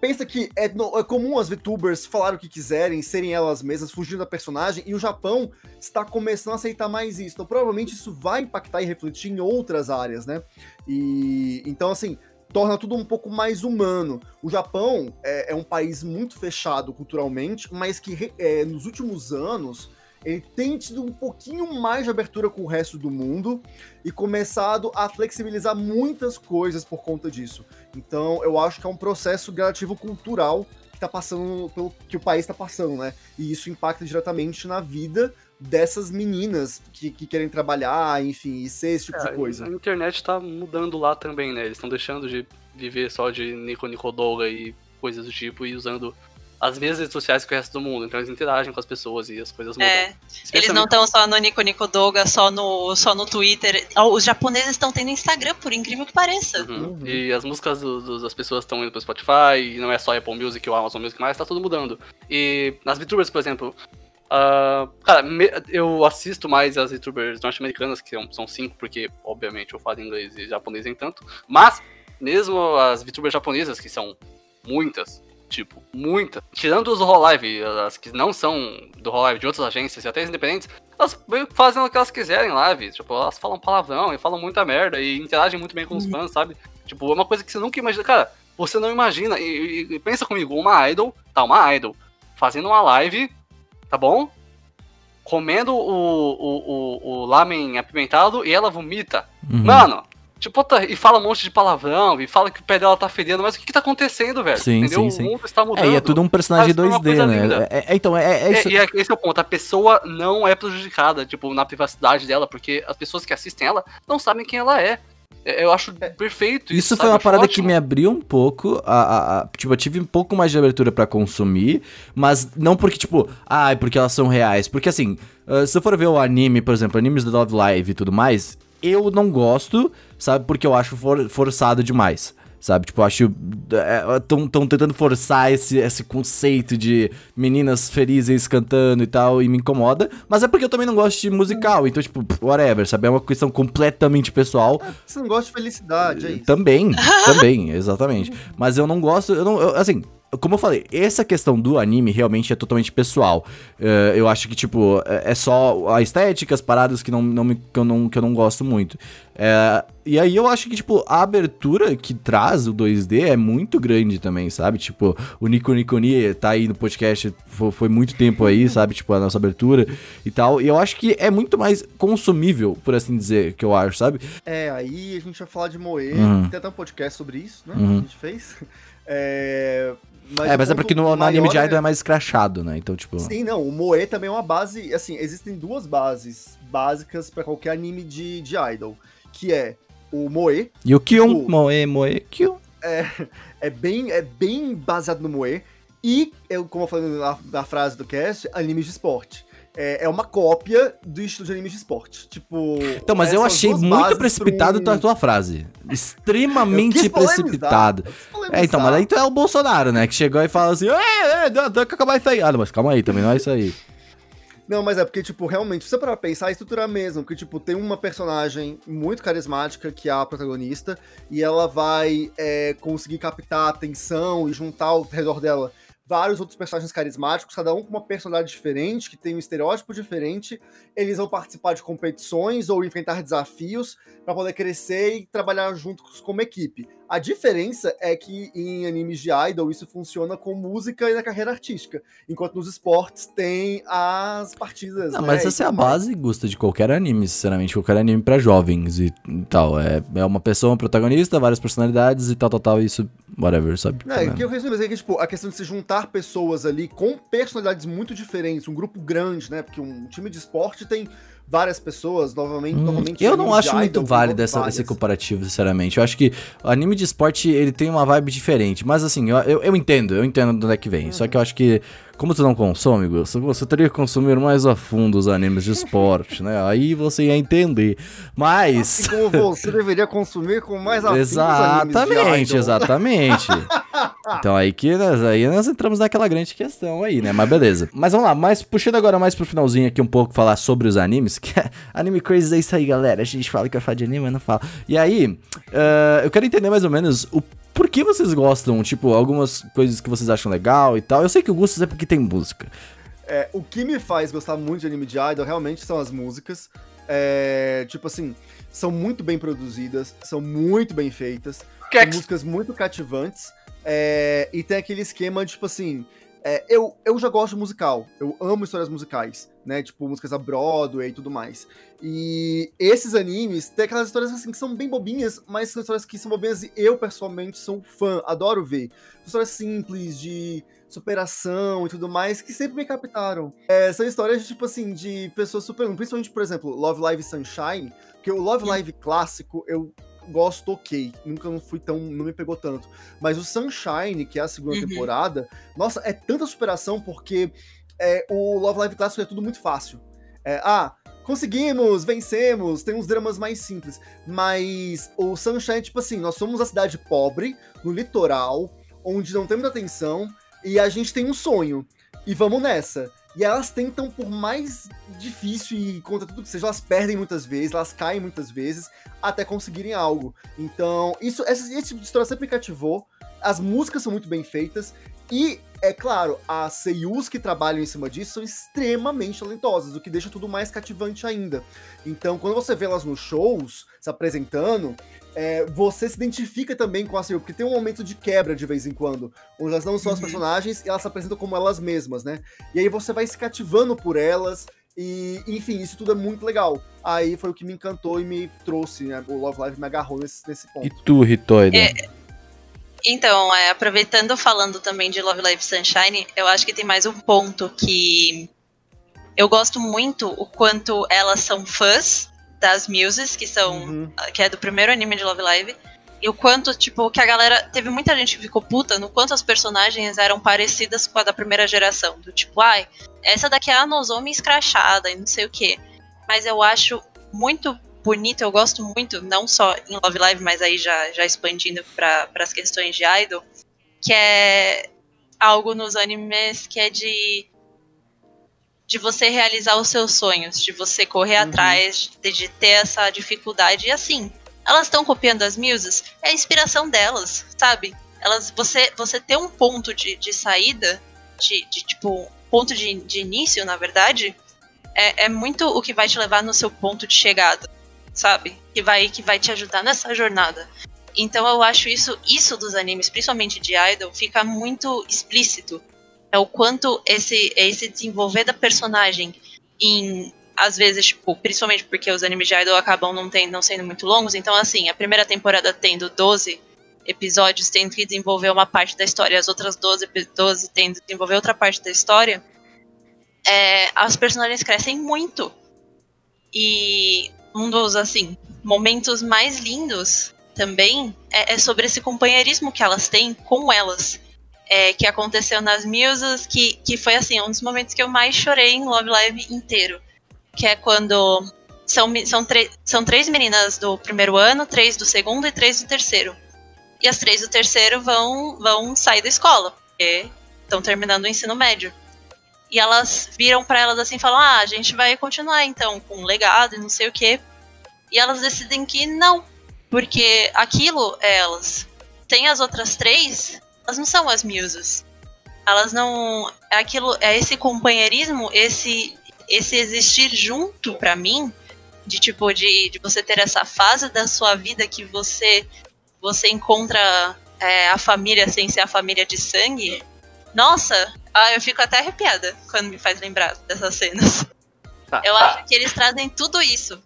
Pensa que é, é comum as VTubers falarem o que quiserem, serem elas mesmas, fugindo da personagem, e o Japão está começando a aceitar mais isso. Então, provavelmente isso vai impactar e refletir em outras áreas, né? E então, assim, torna tudo um pouco mais humano. O Japão é, é um país muito fechado culturalmente, mas que é, nos últimos anos ele tem tido um pouquinho mais de abertura com o resto do mundo e começado a flexibilizar muitas coisas por conta disso. Então, eu acho que é um processo gradativo cultural que tá passando pelo que o país está passando, né? E isso impacta diretamente na vida dessas meninas que, que querem trabalhar, enfim, e ser esse tipo É, de coisa. A internet tá mudando lá também, né? Eles estão deixando de viver só de Nico Nico Doga e coisas do tipo e usando as mesmas redes sociais que o resto do mundo. Então eles interagem com as pessoas e as coisas mudam. É, eles não estão só no Nico Nico Doga, só no, só no Twitter. Os japoneses estão tendo Instagram, por incrível que pareça. Uhum. Uhum. E as músicas do- do- das pessoas estão indo pro Spotify, e não é só Apple Music ou Amazon Music mais, tá tudo mudando. E nas VTubers, por exemplo, ah, cara, me- eu assisto mais as VTubers norte-americanas, que são, são cinco, porque, obviamente, eu falo inglês e japonês nem tanto, mas mesmo as VTubers japonesas, que são muitas, tipo, muitas, tirando os do Hololive, as que não são do Hololive, de outras agências e até as independentes, elas fazem o que elas quiserem em live. Tipo, elas falam palavrão e falam muita merda e interagem muito bem com os fãs, sabe? Tipo, é uma coisa que você nunca imagina. Cara, você não imagina. E, e- e pensa comigo, uma idol, tá, uma idol, fazendo uma live, tá bom? Comendo o, o, o, o lamen apimentado e ela vomita. Uhum. Mano, tipo, e fala um monte de palavrão, e fala que o pé dela tá fedendo, mas o que que tá acontecendo, velho? Sim, Entendeu? sim, O sim. mundo está mudando. É, e é tudo um personagem Mas foi uma 2D, coisa né? É, é- então, é, é É, isso. e é- esse é o ponto, a pessoa não é prejudicada, tipo, na privacidade dela, porque as pessoas que assistem ela não sabem quem ela é. É, Eu acho perfeito isso. Isso foi uma parada que ótimo. me abriu um pouco. A, a- a- tipo, eu tive um pouco mais de abertura pra consumir, mas não porque, tipo, ah, é porque elas são reais. Porque assim, ah, se eu for ver o anime, por exemplo, animes do Love Live e tudo mais, eu não gosto, sabe? Porque eu acho for- forçado demais. Sabe, tipo, acho. Estão tentando forçar esse, esse conceito de meninas felizes cantando e tal, e me incomoda. Mas é porque eu também não gosto de musical, então, tipo, whatever, sabe? É uma questão completamente pessoal. Você não gosta de felicidade, é isso. Também, também, [laughs] exatamente. Mas eu não gosto, eu não, eu- assim, como eu falei, essa questão do anime realmente é totalmente pessoal. Eh, eu acho que, tipo, é é só a estética, as paradas que, não, não me- que, eu, não, que eu não gosto muito. Eh, e aí eu acho que, tipo, a abertura que traz o 2D é muito grande também, sabe? Tipo, o Nico Niconi tá aí no podcast, foi, foi muito tempo aí, sabe? Tipo, a nossa abertura e tal. E eu acho que é muito mais consumível, por assim dizer, que eu acho, sabe? É, aí a gente vai falar de Moe, Uhum. tem até um podcast sobre isso, né? Uhum. Que a gente fez. [laughs] É, é, o mas é porque no, no anime de é- Idol é mais escrachado, né? Então, tipo. Sim, não, o Moe também é uma base, assim, existem duas bases básicas pra qualquer anime de, de idol, que é o Moe, E o Kyun, Tipo- Moe, Moe, Kyun. é bem, é bem baseado no Moe, e, eu, como eu falei na, na frase do cast, animes de esporte. É, é uma cópia do estilo de animes de esporte. Tipo. Então, mas eu essas achei muito precipitado um- a tua frase. Eu Extremamente precipitado. eu. É, então, mas aí tu é o Bolsonaro, né? Que chegou e fala assim, é, é, dá, dá que acabar isso aí. Ah, mas calma aí, também não é isso aí. Não, mas é porque, tipo, realmente, se você parar pra pensar, a estrutura é a mesma, porque, tipo, tem uma personagem muito carismática, que é a protagonista, e ela vai é, conseguir captar a atenção e juntar ao redor dela vários outros personagens carismáticos, cada um com uma personalidade diferente, que tem um estereótipo diferente. Eles vão participar de competições ou enfrentar desafios para poder crescer e trabalhar juntos como equipe. A diferença é que em animes de idol isso funciona com música e na carreira artística, enquanto nos esportes tem as partidas. Não, né, mas essa é a mais. base, Gusta, de qualquer anime, sinceramente. Qualquer anime pra jovens e tal. É, é uma pessoa, um protagonista, várias personalidades e tal, tal, tal. Isso, whatever, sabe? É, o que eu resumo é que, tipo, a questão de se juntar pessoas ali com personalidades muito diferentes, um grupo grande, né? Porque um time de esporte tem várias pessoas, novamente, Hum, novamente eu não acho muito idol, válido essa, esse comparativo, sinceramente. Eu acho que o anime de esporte, ele tem uma vibe diferente. Mas assim, eu, eu, eu entendo, eu entendo de onde é que vem. Só que eu acho que, como tu não consome, Gus, você teria que consumir mais a fundo os animes de esporte, né? [laughs] Aí você ia entender. Mas... Assim como você deveria consumir com mais afinco os animes de Exatamente, idol. exatamente. [laughs] então aí que nós, aí nós entramos naquela grande questão aí, né? Mas beleza. Mas vamos lá, mas puxando agora mais pro finalzinho aqui um pouco, falar sobre os animes, que é Anime Crazy é isso aí, galera. A gente fala que vai falar de anime, mas não fala. E aí, eh, eu quero entender mais ou menos o por que vocês gostam, tipo, algumas coisas que vocês acham legal e tal. Eu sei que o gosto é porque tem música. É, o que me faz gostar muito de anime de idol realmente são as músicas. É, tipo assim, são muito bem produzidas, são muito bem feitas, é que- músicas muito cativantes. É, e tem aquele esquema, tipo assim. é, eu, eu já gosto de musical, eu amo histórias musicais, né? Tipo, músicas da Broadway e tudo mais. E esses animes tem aquelas histórias assim que são bem bobinhas, mas são histórias que são bobinhas e eu, pessoalmente, sou fã, adoro ver. Histórias simples, de superação e tudo mais, que sempre me captaram. É, são histórias, de, tipo assim, de pessoas superando. Principalmente, por exemplo, Love Live Sunshine, porque o Love Live clássico eu gosto ok. Nunca não fui tão. não me pegou tanto. Mas o Sunshine, que é a segunda Uhum. temporada, nossa, é tanta superação porque é, o Love Live clássico é tudo muito fácil. É, ah, conseguimos, vencemos, tem uns dramas mais simples. Mas o Sunshine, tipo assim, nós somos a cidade pobre, no litoral, onde não temos atenção, e a gente tem um sonho. E vamos nessa. E elas tentam, por mais difícil e contra tudo que seja, elas perdem muitas vezes, elas caem muitas vezes, até conseguirem algo. Então, isso, esse, esse tipo de história sempre cativou. As músicas são muito bem feitas. E, é claro, as seiyus que trabalham em cima disso são extremamente talentosas, o que deixa tudo mais cativante ainda. Então, quando você vê elas nos shows, se apresentando, é, você se identifica também com a Seiyu, porque tem um momento de quebra de vez em quando, onde elas não são as Uhum. personagens e elas se apresentam como elas mesmas, né? E aí você vai se cativando por elas, e enfim, isso tudo é muito legal. Aí foi o que me encantou e me trouxe, né? O Love Live me agarrou nesse, nesse ponto. E tu, Ritoida? É, Então, é, aproveitando falando também de Love Live Sunshine, eu acho que tem mais um ponto que eu gosto muito o quanto elas são fãs das Muses, que são Uhum. que é do primeiro anime de Love Live, e o quanto, tipo, que a galera. Teve muita gente que ficou puta no quanto as personagens eram parecidas com a da primeira geração. Do tipo, ai, essa daqui é a Nozomi escrachada e não sei o quê. Mas eu acho muito bonito, eu gosto muito, não só em Love Live, mas aí já, já expandindo para as questões de idol, que é algo nos animes que é de de você realizar os seus sonhos, de você correr Uhum. atrás, de, de ter essa dificuldade. E assim, elas estão copiando as muses, é a inspiração delas, sabe? Elas, você, você ter um ponto de, de saída, de, de tipo, ponto de, de início, na verdade, é, é muito o que vai te levar no seu ponto de chegada, sabe? Que vai, que vai te ajudar nessa jornada. Então eu acho isso, isso dos animes, principalmente de idol, fica muito explícito. É o quanto esse, esse desenvolver da personagem em às vezes, tipo, principalmente porque os animes de idol acabam não, tem, não sendo muito longos, então assim, a primeira temporada tendo 12 episódios, tendo que desenvolver uma parte da história, as outras 12, epi- 12 tendo que desenvolver outra parte da história, é, as personagens crescem muito. E um dos, assim, momentos mais lindos também é, é sobre esse companheirismo que elas têm com elas. É, que aconteceu nas Muses, que, que foi assim, um dos momentos que eu mais chorei em Love Live inteiro. Que é quando são, são, são três meninas do primeiro ano, três do segundo e três do terceiro. E as três do terceiro vão, vão sair da escola, porque estão terminando o ensino médio. E elas viram pra elas assim e falam: Ah, a gente vai continuar então com o legado e não sei o quê. E elas decidem que não, porque aquilo é elas. Tem as outras três, elas não são as muses. Elas não. É aquilo, é esse companheirismo, esse, esse existir junto pra mim, de tipo, de, de você ter essa fase da sua vida que você, você encontra é, a família sem ser a família de sangue. Nossa, ah, eu fico até arrepiada quando me faz lembrar dessas cenas. Tá, Eu tá. acho que eles trazem tudo isso.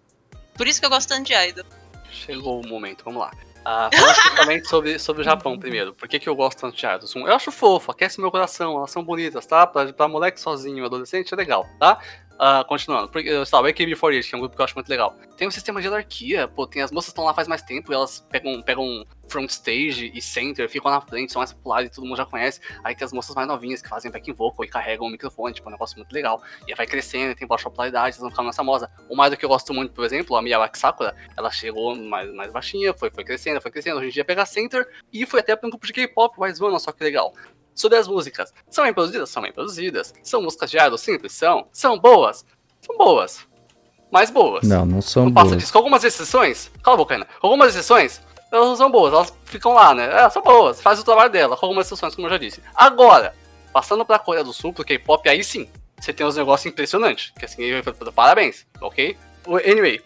Por isso que eu gosto tanto de Idol. Chegou o momento, vamos lá. Ah, falando especificamente sobre, sobre o Japão primeiro. Por que, que eu gosto tanto de idols? Um, eu acho fofo, aquece meu coração, elas são bonitas, tá? Pra, pra moleque sozinho, adolescente, é legal, tá? Ah, continuando, porque, eu sei lá, o AKB48, que é um grupo que eu acho muito legal. Tem um sistema de hierarquia, pô, tem as moças que estão lá faz mais tempo, elas pegam, pegam front stage e center, ficam na frente, são mais populares e todo mundo já conhece. Aí tem as moças mais novinhas que fazem backing vocal e carregam o microfone, tipo, é um negócio muito legal. E vai crescendo, tem baixa popularidade, elas vão ficando mais famosas. Uma do que eu gosto muito, por exemplo, a Miyawaki Sakura, ela chegou mais, mais baixinha, foi, foi crescendo, foi crescendo, hoje em dia pega center e foi até pra um grupo de K-pop, Wise One, só que legal. Sobre as músicas, são bem produzidas? São bem produzidas. São músicas de idol? Simples, são. São boas? São boas. Mais boas. Não, não são Não passa boas. disso. Com algumas exceções, cala a boca, Ana. Com algumas exceções, elas não são boas, elas ficam lá, né? Elas são boas, faz o trabalho dela, com algumas exceções, como eu já disse. Agora, passando pra Coreia do Sul, pro K-pop, aí sim, você tem uns negócios impressionantes. Que assim, parabéns, ok? Anyway,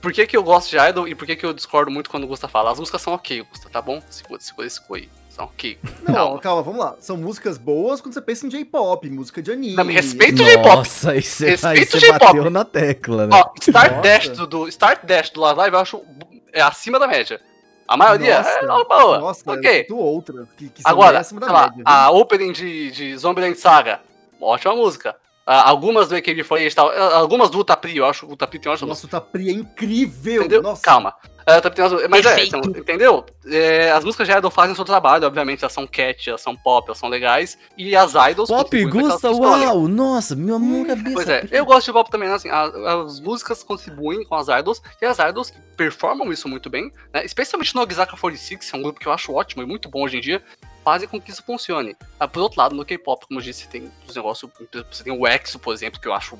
por que, que eu gosto de Idol e por que, que eu discordo muito quando o Gusta fala? As músicas são ok, Gusta, tá bom? Segura, segura esse aí. São ok. Não, Calma. calma. vamos lá. São músicas boas quando você pensa em J-pop, música de anime. Não, me respeita o J-pop. Nossa, aí você, aí Respeita você o J-pop. bateu na tecla, né? Ó, Start. Dash do, do Start Dash do Love Live eu acho é acima da média. A maioria Nossa, é uma boa. Nossa, ok. tu outra. Que, que Agora, acima da lá, média, a opening de, de Zombieland Saga, ótima música. Ah, algumas do AKB48 e tal, ah, algumas do Utapri, eu acho o Utapri tem ótima música. Nossa, o Tapri é incrível. Entendeu? Nossa. Calma. Umas- mas é, Perfeito. então, entendeu? É, as músicas de Idol fazem o seu trabalho, obviamente, elas são catchy, elas são pop, elas são legais. E as idols. Pop Gusta, uau! Nossa, meu minha cabeça. Pois é, eu gosto de pop também, né? Assim, a- as músicas contribuem com as idols, e as idols que performam isso muito bem, né? Especialmente no Ogisaka 46, que é um grupo que eu acho ótimo e muito bom hoje em dia, fazem com que isso funcione. Ah, por outro lado, no K-pop, como eu disse, tem os negócios. Você tem o EXO, por exemplo, que eu acho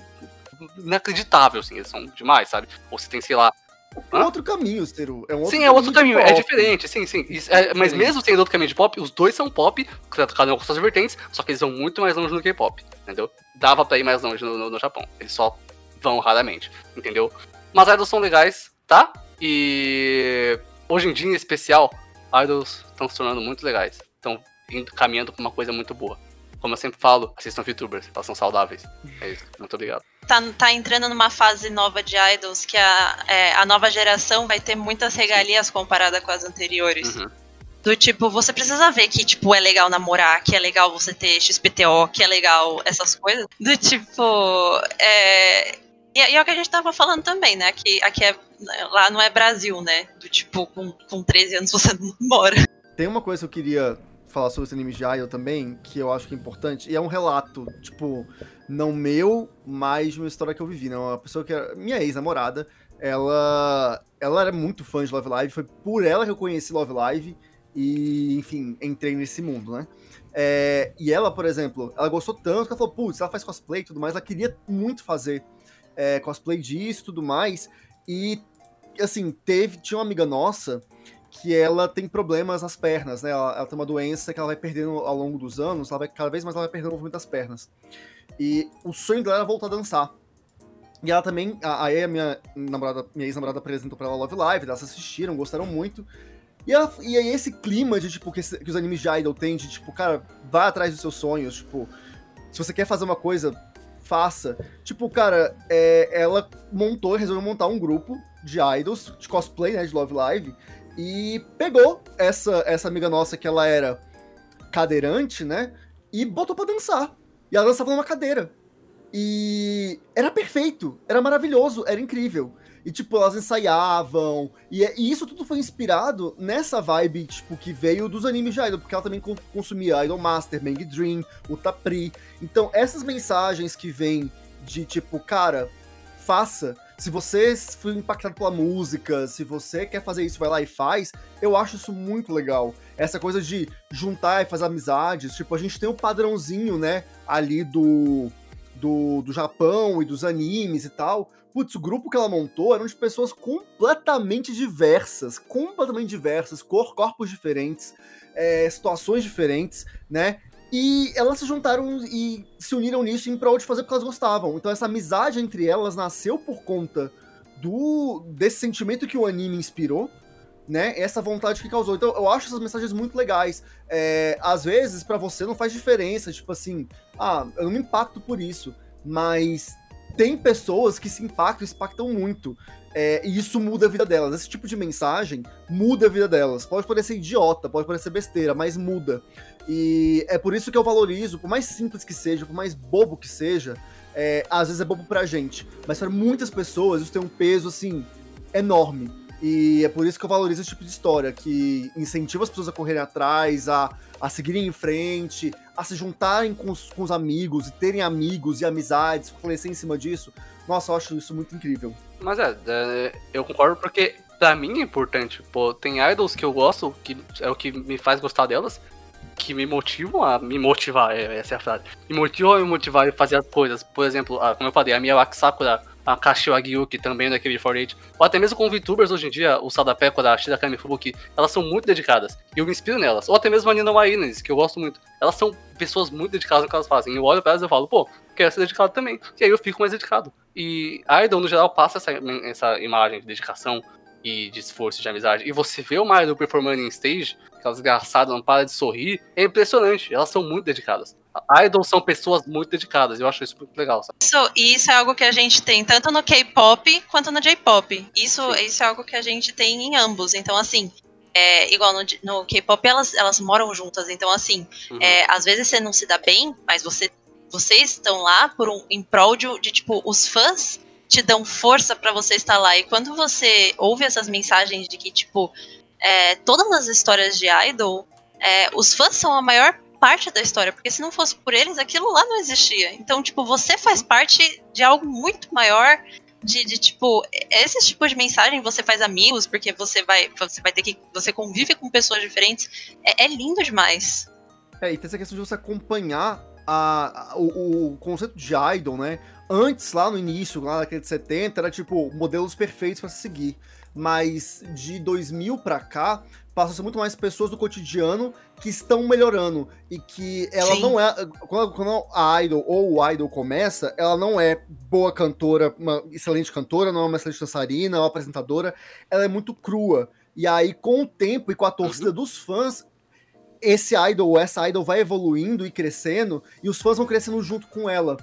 inacreditável, assim, eles são demais, sabe? Ou você tem, sei lá. É um outro caminho, Ciro. É um outro sim, é outro caminho, é diferente, sim, sim. É- mas Diferente. mesmo tendo outro caminho de pop, os dois são pop, cada um com suas vertentes, só que eles vão muito mais longe no K-pop, entendeu? Dava pra ir mais longe no, no- no Japão. Eles só vão raramente, entendeu? Mas idols são legais, tá? E hoje em dia, em especial, idols estão se tornando muito legais. Estão caminhando pra uma coisa muito boa. Como eu sempre falo, assistam VTubers, elas são saudáveis. É isso, muito obrigado. Tá, tá entrando numa fase nova de idols que a, é, a nova geração vai ter muitas regalias comparada com as anteriores. Uhum. Do tipo, você precisa ver que, tipo, é legal namorar, que é legal você ter XPTO, que é legal essas coisas. Do tipo, é... E, e é o que a gente tava falando também, né? Que aqui é... Lá não é Brasil, né? Do tipo, com, com 13 anos você [laughs] não mora. Tem uma coisa que eu queria falar sobre esse anime de Idol também, que eu acho que é importante, e é um relato, tipo, não meu, mas uma história que eu vivi, né? Uma pessoa que era minha ex-namorada, ela, ela era muito fã de Love Live, foi por ela que eu conheci Love Live, e, enfim, entrei nesse mundo, né? É, e ela, por exemplo, ela gostou tanto que ela falou, putz, ela faz cosplay e tudo mais, ela queria muito fazer é, cosplay disso e tudo mais, e, assim, teve, tinha uma amiga nossa que ela tem problemas nas pernas, né? Ela, ela tem uma doença que ela vai perdendo ao longo dos anos, ela vai, cada vez mais ela vai perdendo o movimento das pernas. E o sonho dela era voltar a dançar. E ela também, aí a minha namorada, minha ex-namorada apresentou pra ela Love Live, elas assistiram, gostaram muito. E, ela, e aí esse clima de, tipo, que, que os animes de idol têm, de, tipo, cara, vai atrás dos seus sonhos, tipo, se você quer fazer uma coisa, faça. Tipo, cara, é, ela montou, resolveu montar um grupo de idols, de cosplay, né, de Love Live, e pegou essa, essa amiga nossa que ela era cadeirante, né? E botou pra dançar. E ela dançava numa cadeira. E era perfeito, era maravilhoso, era incrível. E, tipo, elas ensaiavam. E, e isso tudo foi inspirado nessa vibe, tipo, que veio dos animes de Idol, porque ela também con- consumia Idol Master, Bang Dream, o Tapri. Então, essas mensagens que vêm de, tipo, cara, faça. Se você foi impactado pela música, se você quer fazer isso, vai lá e faz, eu acho isso muito legal. Essa coisa de juntar e fazer amizades, tipo, a gente tem um padrãozinho, né, ali do, do, do Japão e dos animes e tal. Putz, o grupo que ela montou eram de pessoas completamente diversas, completamente diversas, cor, corpos diferentes, é, situações diferentes, né? E elas se juntaram e se uniram nisso em prol de fazer porque elas gostavam. Então essa amizade entre elas nasceu por conta do desse sentimento que o anime inspirou, né? Essa vontade que causou. Então eu acho essas mensagens muito legais. É, às vezes pra você não faz diferença, tipo assim, ah, eu não me impacto por isso, mas tem pessoas que se impactam, se impactam muito. É, e isso muda a vida delas. Esse tipo de mensagem muda a vida delas. Pode parecer idiota, pode parecer besteira, mas muda. E é por isso que eu valorizo, por mais simples que seja, por mais bobo que seja, é, às vezes é bobo pra gente, mas para muitas pessoas isso tem um peso, assim, enorme. E é por isso que eu valorizo esse tipo de história, que incentiva as pessoas a correrem atrás, a, a seguirem em frente, a se juntarem com os, com os amigos, e terem amigos e amizades, fortalecer em cima disso. Nossa, eu acho isso muito incrível. Mas é, é, eu concordo porque pra mim é importante. Pô, tem idols que eu gosto, que é o que me faz gostar delas, que me motivam a me motivar, é, essa é a frase. Me motivam a me motivar a fazer as coisas. Por exemplo, a- como eu falei, a Miyawaki Sakura, a Kashio Agiyuki também da KB48, ou até mesmo com VTubers hoje em dia, o Sadapeko da Shirakami Fubuki, elas são muito dedicadas. E eu me inspiro nelas. Ou até mesmo a Nina Wainas, que eu gosto muito. Elas são pessoas muito dedicadas no que elas fazem. Eu olho pra elas e falo, pô, quero ser dedicado também. E aí eu fico mais dedicado. E a Idol, no geral, passa essa, essa imagem de dedicação e de esforço, de amizade. E você vê o Idol performando em stage, aquelas desgraçadas não para de sorrir, é impressionante. Elas são muito dedicadas. Idols são pessoas muito dedicadas. Eu acho isso muito legal, sabe? Isso, isso é algo que a gente tem tanto no K-pop quanto no J-pop. Isso, isso é algo que a gente tem em ambos. Então, assim, é, igual no, no K-pop, elas, elas moram juntas. Então, assim, Uhum. é, às vezes você não se dá bem, mas você, vocês estão lá por um, em prol de, de, tipo, os fãs te dão força pra você estar lá. E quando você ouve essas mensagens de que, tipo, é, todas as histórias de idol, é, os fãs são a maior parte da história, porque se não fosse por eles, aquilo lá não existia. Então, tipo, você faz parte de algo muito maior. De, de, tipo, esse tipo de mensagem você faz amigos, porque você vai, você vai ter que. Você convive com pessoas diferentes. É, é lindo demais. É, e tem essa questão de você acompanhar a, a- o, o conceito de idol, né? Antes, lá no início, lá na década de 70, era tipo modelos perfeitos pra se seguir. Mas de 2000 pra cá, passam a ser muito mais pessoas do cotidiano que estão melhorando. E que ela Sim. não é. Quando, quando a idol ou o idol começa, ela não é boa cantora, uma excelente cantora, não é uma excelente dançarina, uma apresentadora. Ela é muito crua. E aí, com o tempo e com a torcida dos fãs, esse idol ou essa idol vai evoluindo e crescendo e os fãs vão crescendo junto com ela.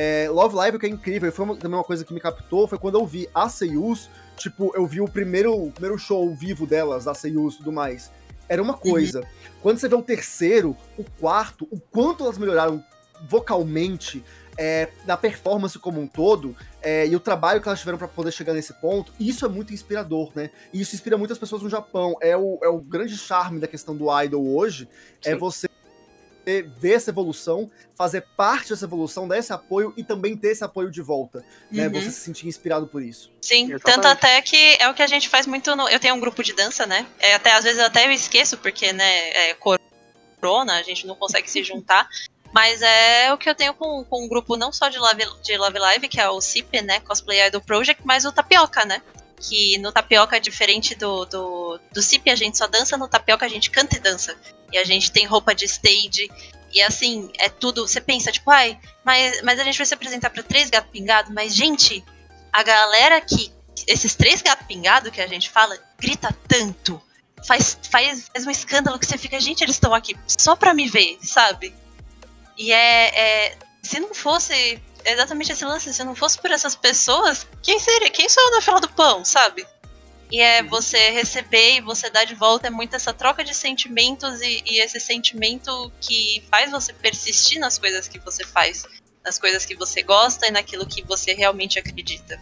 É, Love Live, o que é incrível, e foi uma- também uma coisa que me captou, foi quando eu vi a Seiyus, tipo, eu vi o primeiro, o primeiro show vivo delas, da Seiyus e tudo mais. Era uma coisa. Quando você vê o terceiro, o quarto, o quanto elas melhoraram vocalmente, é, na performance como um todo, é, e o trabalho que elas tiveram pra poder chegar nesse ponto, isso é muito inspirador, né? E isso inspira muitas pessoas no Japão. É o, é o grande charme da questão do idol hoje, é Sim. Você ver essa evolução, fazer parte dessa evolução, dar esse apoio e também ter esse apoio de volta, né? Uhum. Você se sentir inspirado por isso. Sim, Exatamente. tanto até que é o que a gente faz muito no. Eu tenho um grupo de dança, né? É, até às vezes eu até eu esqueço, porque, né, é corona, a gente não consegue se [laughs] juntar. Mas é o que eu tenho com, com um grupo não só de Love, de Love Live, que é o CIP, né? Cosplay Idol Project, mas o Tapioca, né? Que no Tapioca, diferente do, do, do CIP, a gente só dança, no Tapioca a gente canta e dança. E a gente tem roupa de stage. E assim, é tudo. Você pensa, tipo, ai, mas, mas a gente vai se apresentar pra três gatos pingados, mas, gente, a galera que. Esses três gatos pingados que a gente fala, grita tanto. Faz, faz, faz um escândalo que você fica, gente, eles estão aqui só pra me ver, sabe? E é, é. Se não fosse exatamente esse lance, se não fosse por essas pessoas, quem seria? Quem sou eu na fila do pão, sabe? E é você receber e você dar de volta, é muito essa troca de sentimentos e, e esse sentimento que faz você persistir nas coisas que você faz, nas coisas que você gosta e naquilo que você realmente acredita.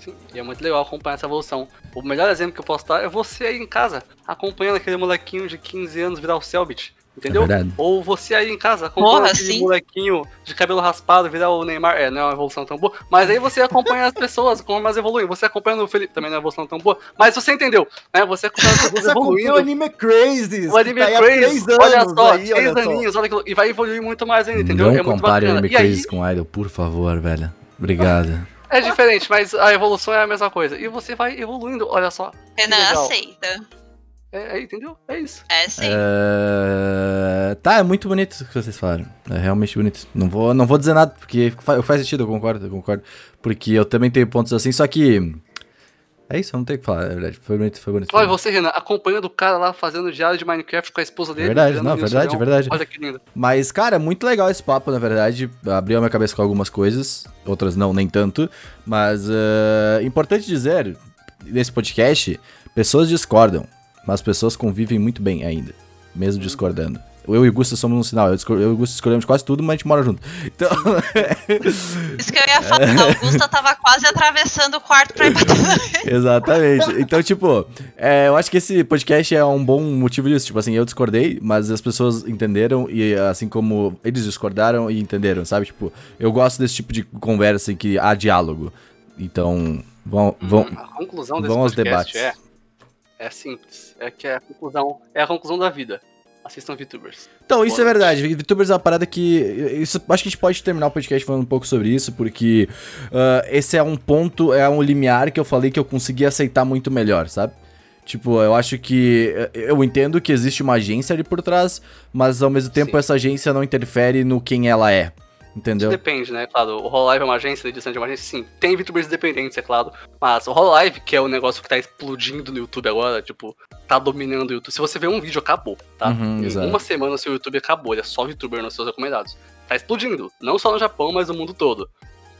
Sim, e é muito legal acompanhar essa evolução. O melhor exemplo que eu posso dar é você aí em casa, acompanhando aquele molequinho de 15 anos virar o Selbit. Entendeu? É. Ou você aí em casa, acompanhando Porra, aquele sim. molequinho de cabelo raspado virar o Neymar. É, não é uma evolução tão boa. Mas aí você acompanha as pessoas, como elas evoluem. Você acompanhando o Felipe, também não é uma evolução tão boa. Mas você entendeu, né? Você acompanha as [laughs] pessoas acompanha o evoluindo. Anime Crazy, O anime tá Crazy, olha só, aí, três olha só. aninhos, olha aquilo, e vai evoluir muito mais ainda, entendeu? Não é compare bacana. Anime E aí, Crazy com Idol, por favor, velho. Obrigado. é diferente, mas a evolução é a mesma coisa. E você vai evoluindo, olha só. Renan aceita. É, é, entendeu? É isso. É sim. É, Tá, é muito bonito isso que vocês falaram. É realmente bonito. Não vou, não vou dizer nada, porque fa- faz sentido, eu concordo, eu concordo. Porque eu também tenho pontos assim, só que. É isso, eu não tenho o que falar, é verdade. Foi bonito, foi bonito. Olha você, Renan, acompanhando o cara lá fazendo diário de Minecraft com a esposa dele. Verdade, não, verdade, Leão. verdade. Olha que lindo. Mas, cara, muito legal esse papo, na verdade. Abriu a minha cabeça com algumas coisas, outras não, nem tanto. Mas, é importante dizer, nesse podcast, pessoas discordam, mas pessoas convivem muito bem ainda, mesmo discordando. Eu e o Gusta somos um sinal. Eu, eu e o Gusta escolhemos quase tudo, mas a gente mora junto. Então, Isso que eu ia falar. A Augusta tava quase atravessando o quarto pra ir na [laughs] exatamente. Então, tipo, é, eu acho que esse podcast é um bom motivo disso. Tipo assim, eu discordei, mas as pessoas entenderam e assim como eles discordaram e entenderam, sabe? Tipo, eu gosto desse tipo de conversa em que há diálogo. Então, vão, vão, A conclusão desse vão aos podcast debates. é, é simples. É que é a conclusão, é a conclusão da vida. Assistam VTubers. Então, isso é verdade. VTubers é uma parada que. Isso, acho que a gente pode terminar o podcast falando um pouco sobre isso, porque ah, esse é um ponto, é um limiar que eu falei que eu consegui aceitar muito melhor, sabe? Tipo, eu acho que. Eu entendo que existe uma agência ali por trás, mas ao mesmo tempo Sim. essa agência não interfere no quem ela é. Entendeu? Depende, né? Claro, o Hololive é uma agência, a edição de uma agência, sim. Tem VTubers independentes, é claro. Mas o Hololive, que é o negócio que tá explodindo no YouTube agora, tipo, tá dominando o YouTube. Se você vê um vídeo, acabou, tá? Uhum, em exato. uma semana, seu YouTube acabou. Ele é só VTuber nos seus recomendados. Tá explodindo. Não só no Japão, mas no mundo todo.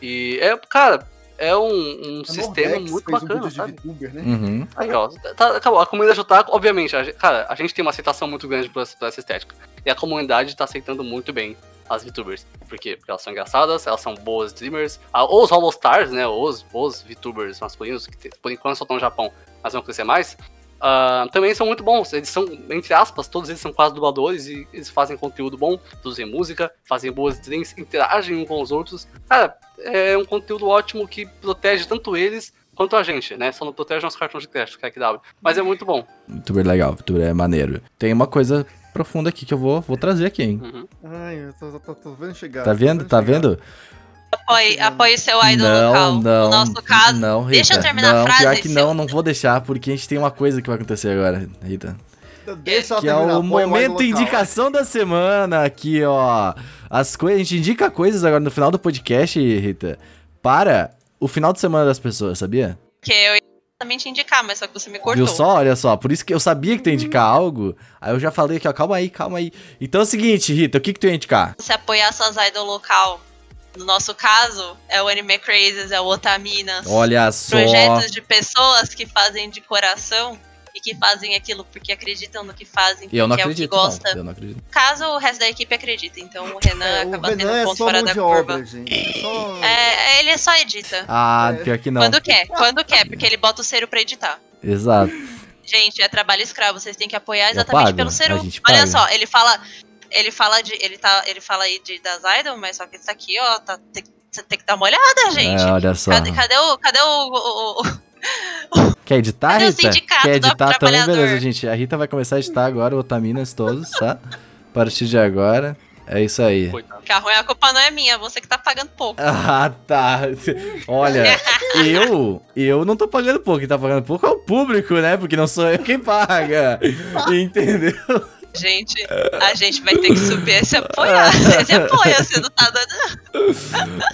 E é, cara, é um, um A sistema Nordex muito fez um bacana, de sabe? VTuber, né? Uhum. Aí, ó, tá, acabou. A comunidade otaku, obviamente, a gente, cara, a gente tem uma aceitação muito grande por essa, por essa estética. E a comunidade tá aceitando muito bem as VTubers. Por quê? Porque elas são engraçadas, elas são boas streamers. Ah, ou os Holostars, né? Os, os VTubers masculinos, que por enquanto só estão no Japão, mas vão crescer mais. ah, também são muito bons. Eles são, entre aspas, todos eles são quase dubladores e eles fazem conteúdo bom, produzem música, fazem boas streams, interagem uns com os outros. Cara, é um conteúdo ótimo que protege tanto eles quanto a gente, né? Só não protege nossos cartões de crédito, que é dá. Mas é muito bom. VTuber legal, VTuber é maneiro. Tem uma coisa profunda aqui que eu vou, vou trazer aqui, hein? Uhum. Ai, eu tô, tô- tô- vendo chegar. Tá vendo? Tá chegar. vendo? Apoie, apoie seu idol não, local. não. no nosso caso. não, Rita. deixa eu terminar não, a frase. Pior que seu- não, não vou deixar, porque a gente tem uma coisa que vai acontecer agora, Rita. Deixa ela Que é o momento indicação da semana aqui, ó. As coisas, a gente indica coisas agora no final do podcast, Rita, para o final de semana das pessoas, sabia? Que eu ia exatamente indicar, mas só que você me cortou. Viu só? Olha só, por isso que eu sabia que tu ia indicar algo, aí eu já falei aqui, ó, calma aí, calma aí. Então é o seguinte, Rita, o que que tu ia indicar? Se apoiar suas idol local. No nosso caso, é o Anime Crazes, é o Otaminas. Olha só. projetos de pessoas que fazem de coração e que fazem aquilo porque acreditam no que fazem, porque Eu não é o que acredito, gosta. não. Eu não acredito. Caso o resto da equipe acredita, então o Renan É, acaba o tendo Renan um é ponto só fora da de curva. obra, gente. Só... É, ele só edita. Ah, É. pior que não. Quando quer, quando quer, porque ele bota o Cero pra editar. Exato. Gente, é trabalho escravo, vocês têm que apoiar exatamente pelo Cero. Olha só, ele fala. Ele fala de. Ele, tá, ele fala aí de, das idol, mas só que isso aqui, ó, tá, tem, você tem que dar uma olhada, gente. É, olha só. Cadê, cadê o. Cadê o- o- o, [laughs] Quer editar, Cadê Rita? Quer editar também? Beleza, gente. A Rita vai começar a editar agora o Otaminas todos, tá? A partir de agora. É isso aí. Coitado. Carro, a culpa não é minha, você que tá pagando pouco. [laughs] Ah, tá. Olha, [laughs] eu, eu não tô pagando pouco. Quem tá pagando pouco é o público, né? Porque não sou eu quem paga. Entendeu? Gente, a gente vai ter que subir esse apoiar. [laughs] Esse apoia, você não tá dando.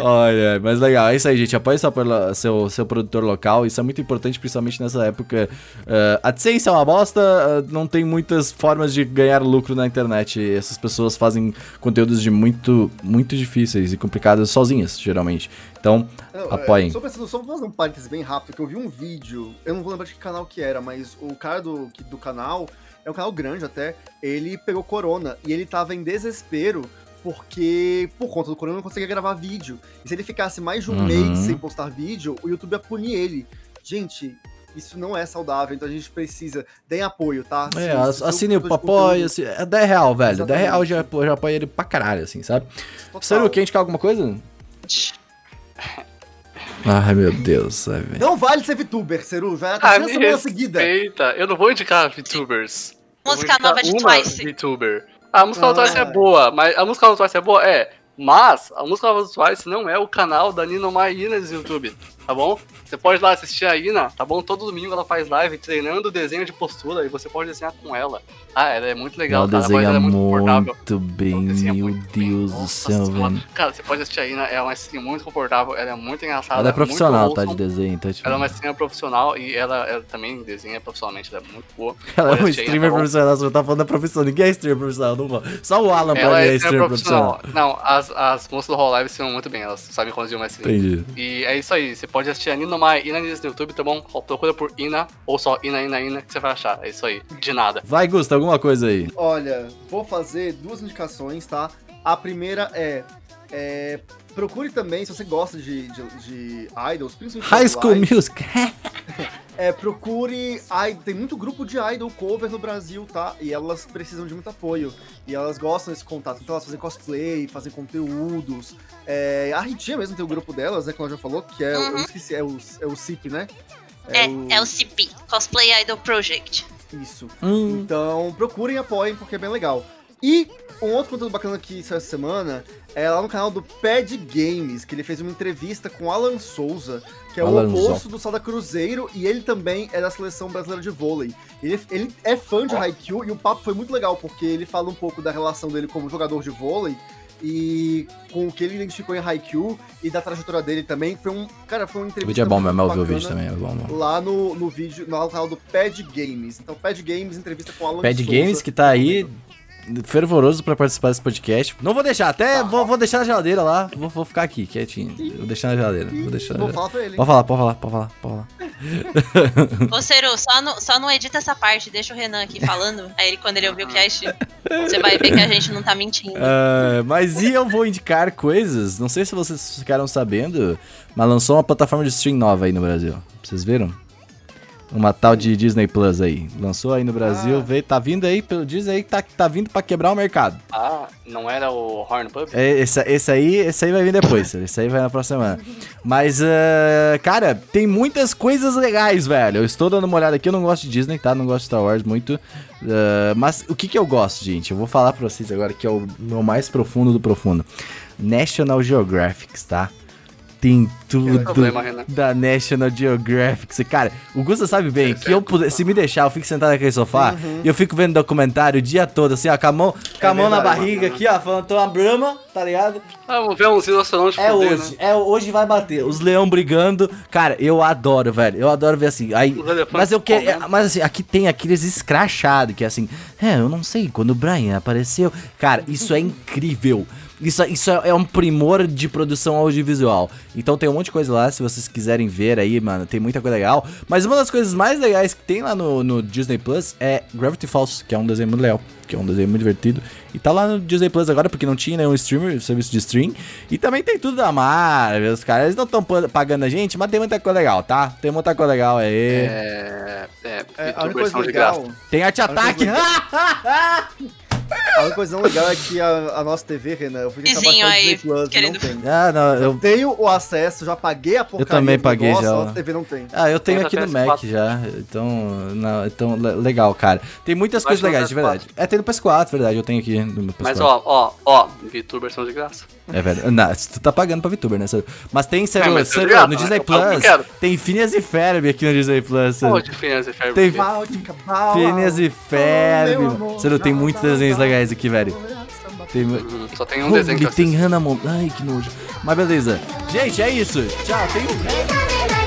Olha, mas legal, é isso aí, gente. Apoie seu, seu, seu produtor local. Isso é muito importante, principalmente nessa época. Uh, a AdSense é uma bosta, uh, não tem muitas formas de ganhar lucro na internet. Essas pessoas fazem conteúdos de muito, muito difíceis e complicados sozinhas, geralmente. Então, Não, é, Apoiem. Só, pensando, só vou fazer um parênteses bem rápido, que eu vi um vídeo, eu não vou lembrar de que canal que era, mas o cara do, do canal, é um canal grande até, ele pegou corona e ele tava em desespero porque, por conta do corona, não conseguia gravar vídeo. E se ele ficasse mais de um Uhum. mês sem postar vídeo, o YouTube ia punir ele. Gente, isso não é saudável, então a gente precisa. Deem apoio, tá? é, Se- ass- se seu assine o apoio, assim, é 10 real, velho. 10 Exatamente. real já, já apoia ele pra caralho, assim, sabe? Sério, quer indicar alguma coisa? Ai, meu Deus, sabe? Não vale ser VTuber, Ceru, já é a Ah, me semana seguida. Eita, eu não vou indicar VTubers. Música indicar nova de uma Twice. VTuber. A música nova do Twice é Ah. boa, mas a música nova do Twice é boa, é. Mas a música nova do Twice não é o canal da Nina Maína no YouTube, tá bom? Você pode ir lá assistir a Ina, tá bom? Todo domingo ela faz live treinando desenho de postura e você pode desenhar com ela. Ah, ela é muito legal, Ela cara. Desenha dela é muito muito bem, Ela meu muito bem. Deus do Nossa céu, velho. Cara, você pode assistir a Ina, ela é uma stream muito confortável, ela é muito engraçada. Ela é profissional, tá, de desenho, então, tipo... Ela é uma streamer profissional e ela, ela também desenha profissionalmente, ela é muito boa. [laughs] Ela é Pode um assistir, streamer tá bom? profissional, você tá falando da profissão. Ninguém é streamer profissional, não vou. Só o Alan pra Ela mim é é streamer streamer profissional. profissional. Não, as, as moças do Hololive se muito bem, elas sabem conduzir uma stream. Entendi. E é isso aí, você pode pode assistir a Ninomai Inanis no YouTube, tá bom? Procura por Ina, ou só Ina, Ina, Ina, que você vai achar. É isso aí. De nada. Vai, Gusta, alguma coisa aí. Olha, vou fazer duas indicações, tá? A primeira é. é, procure também, se você gosta de, de, de idols, principalmente. High School Music. É, procure. i- Tem muito grupo de idol cover no Brasil, tá? E elas precisam de muito apoio. E elas gostam desse contato. Então elas fazem cosplay, fazem conteúdos. É, a Ritinha mesmo tem o grupo delas, né? Como ela já falou, que é. Eu Uhum. esqueci, é o, é o CIP, né? É, é o CP, Cosplay Idol Project. Isso. Hum. Então procurem e apoiem, porque é bem legal. E um outro conteúdo bacana que saiu essa semana é lá no canal do Pad Games, que ele fez uma entrevista com Alan Souza, que é o Alanzão. oposto do Sada Cruzeiro, e ele também é da seleção brasileira de vôlei. Ele, ele é fã de Haikyuu e o papo foi muito legal, porque ele fala um pouco da relação dele como jogador de vôlei e com o que ele identificou em Haikyuu e da trajetória dele também. Foi um. Cara, foi uma O entrevista. vídeo é bom mesmo, eu vi o vídeo também, é bom. bom. Lá no, no vídeo, no canal do Pad Games. Então, Pad Games, entrevista com Alan Pad Souza. Games que tá aí fervoroso pra participar desse podcast. Não vou deixar, até vou, vou deixar na geladeira lá. Vou, vou ficar aqui, quietinho. Vou deixar na geladeira. Vou deixar na Vou falar pra ele. Pode falar, pode falar, pode falar, pode falar. [laughs] [laughs] Ô, Ciro, só, não- só não edita essa parte, deixa o Renan aqui falando. Aí ele, quando ele ouvir o cast, você vai ver que a gente não tá mentindo. Ah, mas e eu vou indicar coisas, não sei se vocês ficaram sabendo, mas lançou uma plataforma de stream nova aí no Brasil. Vocês viram? Uma tal de Disney Plus aí. Lançou aí no Brasil, Ah. veio, tá vindo aí, pelo diz aí que tá, tá vindo pra quebrar o mercado. Ah, não era o Horn Pub? É, esse, esse aí, esse aí vai vir depois, [laughs] esse aí vai na próxima semana. Mas, ah, cara, tem muitas coisas legais, velho. Eu estou dando uma olhada aqui, eu não gosto de Disney, tá? Não gosto de Star Wars muito. Ah, mas o que que eu gosto, gente? Eu vou falar pra vocês agora que é o meu mais profundo do profundo. National Geographic, tá? Tem tudo problema, da National Geographic. Cara, o Gusta sabe bem que é eu se me deixar, eu fico sentado naquele sofá e eu fico vendo documentário o dia todo, assim, ó, com a mão, com a mão na verdade, barriga aqui, ó, falando, tô uma brama, tá ligado? Ah, vamos ver uns rinocerontes É fuder, hoje, né? é hoje vai bater. Os leão brigando. Cara, eu adoro, velho. Eu adoro ver assim. Aí, mas eu quero, mas assim, aqui tem aqueles escrachados que é assim, é, eu não sei quando o Brian apareceu. Cara, isso é [laughs] incrível. Isso, isso é um primor de produção audiovisual. Então tem um monte de coisa lá, se vocês quiserem ver aí, mano, tem muita coisa legal. Mas uma das coisas mais legais que tem lá no, no Disney Plus é Gravity Falls, que é um desenho muito legal, que é um desenho muito divertido. E tá lá no Disney Plus agora, porque não tinha nenhum streamer, serviço de stream. E também tem tudo da Marvel, os caras eles não estão pagando a gente, mas tem muita coisa legal, tá? Tem muita coisa legal aí. É. É, É, a única coisa legal. graça. Tem arte ataque. [laughs] A única coisa legal é que a, a nossa TV, Renan, eu fui tentar Vizinho baixar o Disney Plus, querendo- não tem. ah, não, eu Tenho o acesso, já paguei a porcaria também do paguei negócio, já. A nossa TV não tem. Ah, eu tenho aqui no Mac PS4. já. Então, não, então le- legal, cara. Tem muitas Baixa coisas legais, de PS4. verdade. É, tem no PS4, verdade. Eu tenho aqui no meu PS4. Mas ó, ó, ó, VTubers são de graça. É verdade. Não, tu tá pagando pra VTuber, né? Mas tem, sério, É, mas sério, obrigado, no né? Disney Plus. Tem Phineas e Ferb aqui no Disney Plus. de Phineas e Ferb. Tem Phineas e Ferb. Sério, tem muitos Bau, desenhos legais aqui, velho. Bau, Tem, Uhum, Só tem um desenho que eu tem. Hannah Montana. Ai, que nojo. Mas beleza. Gente, é isso. Tchau. Tem um...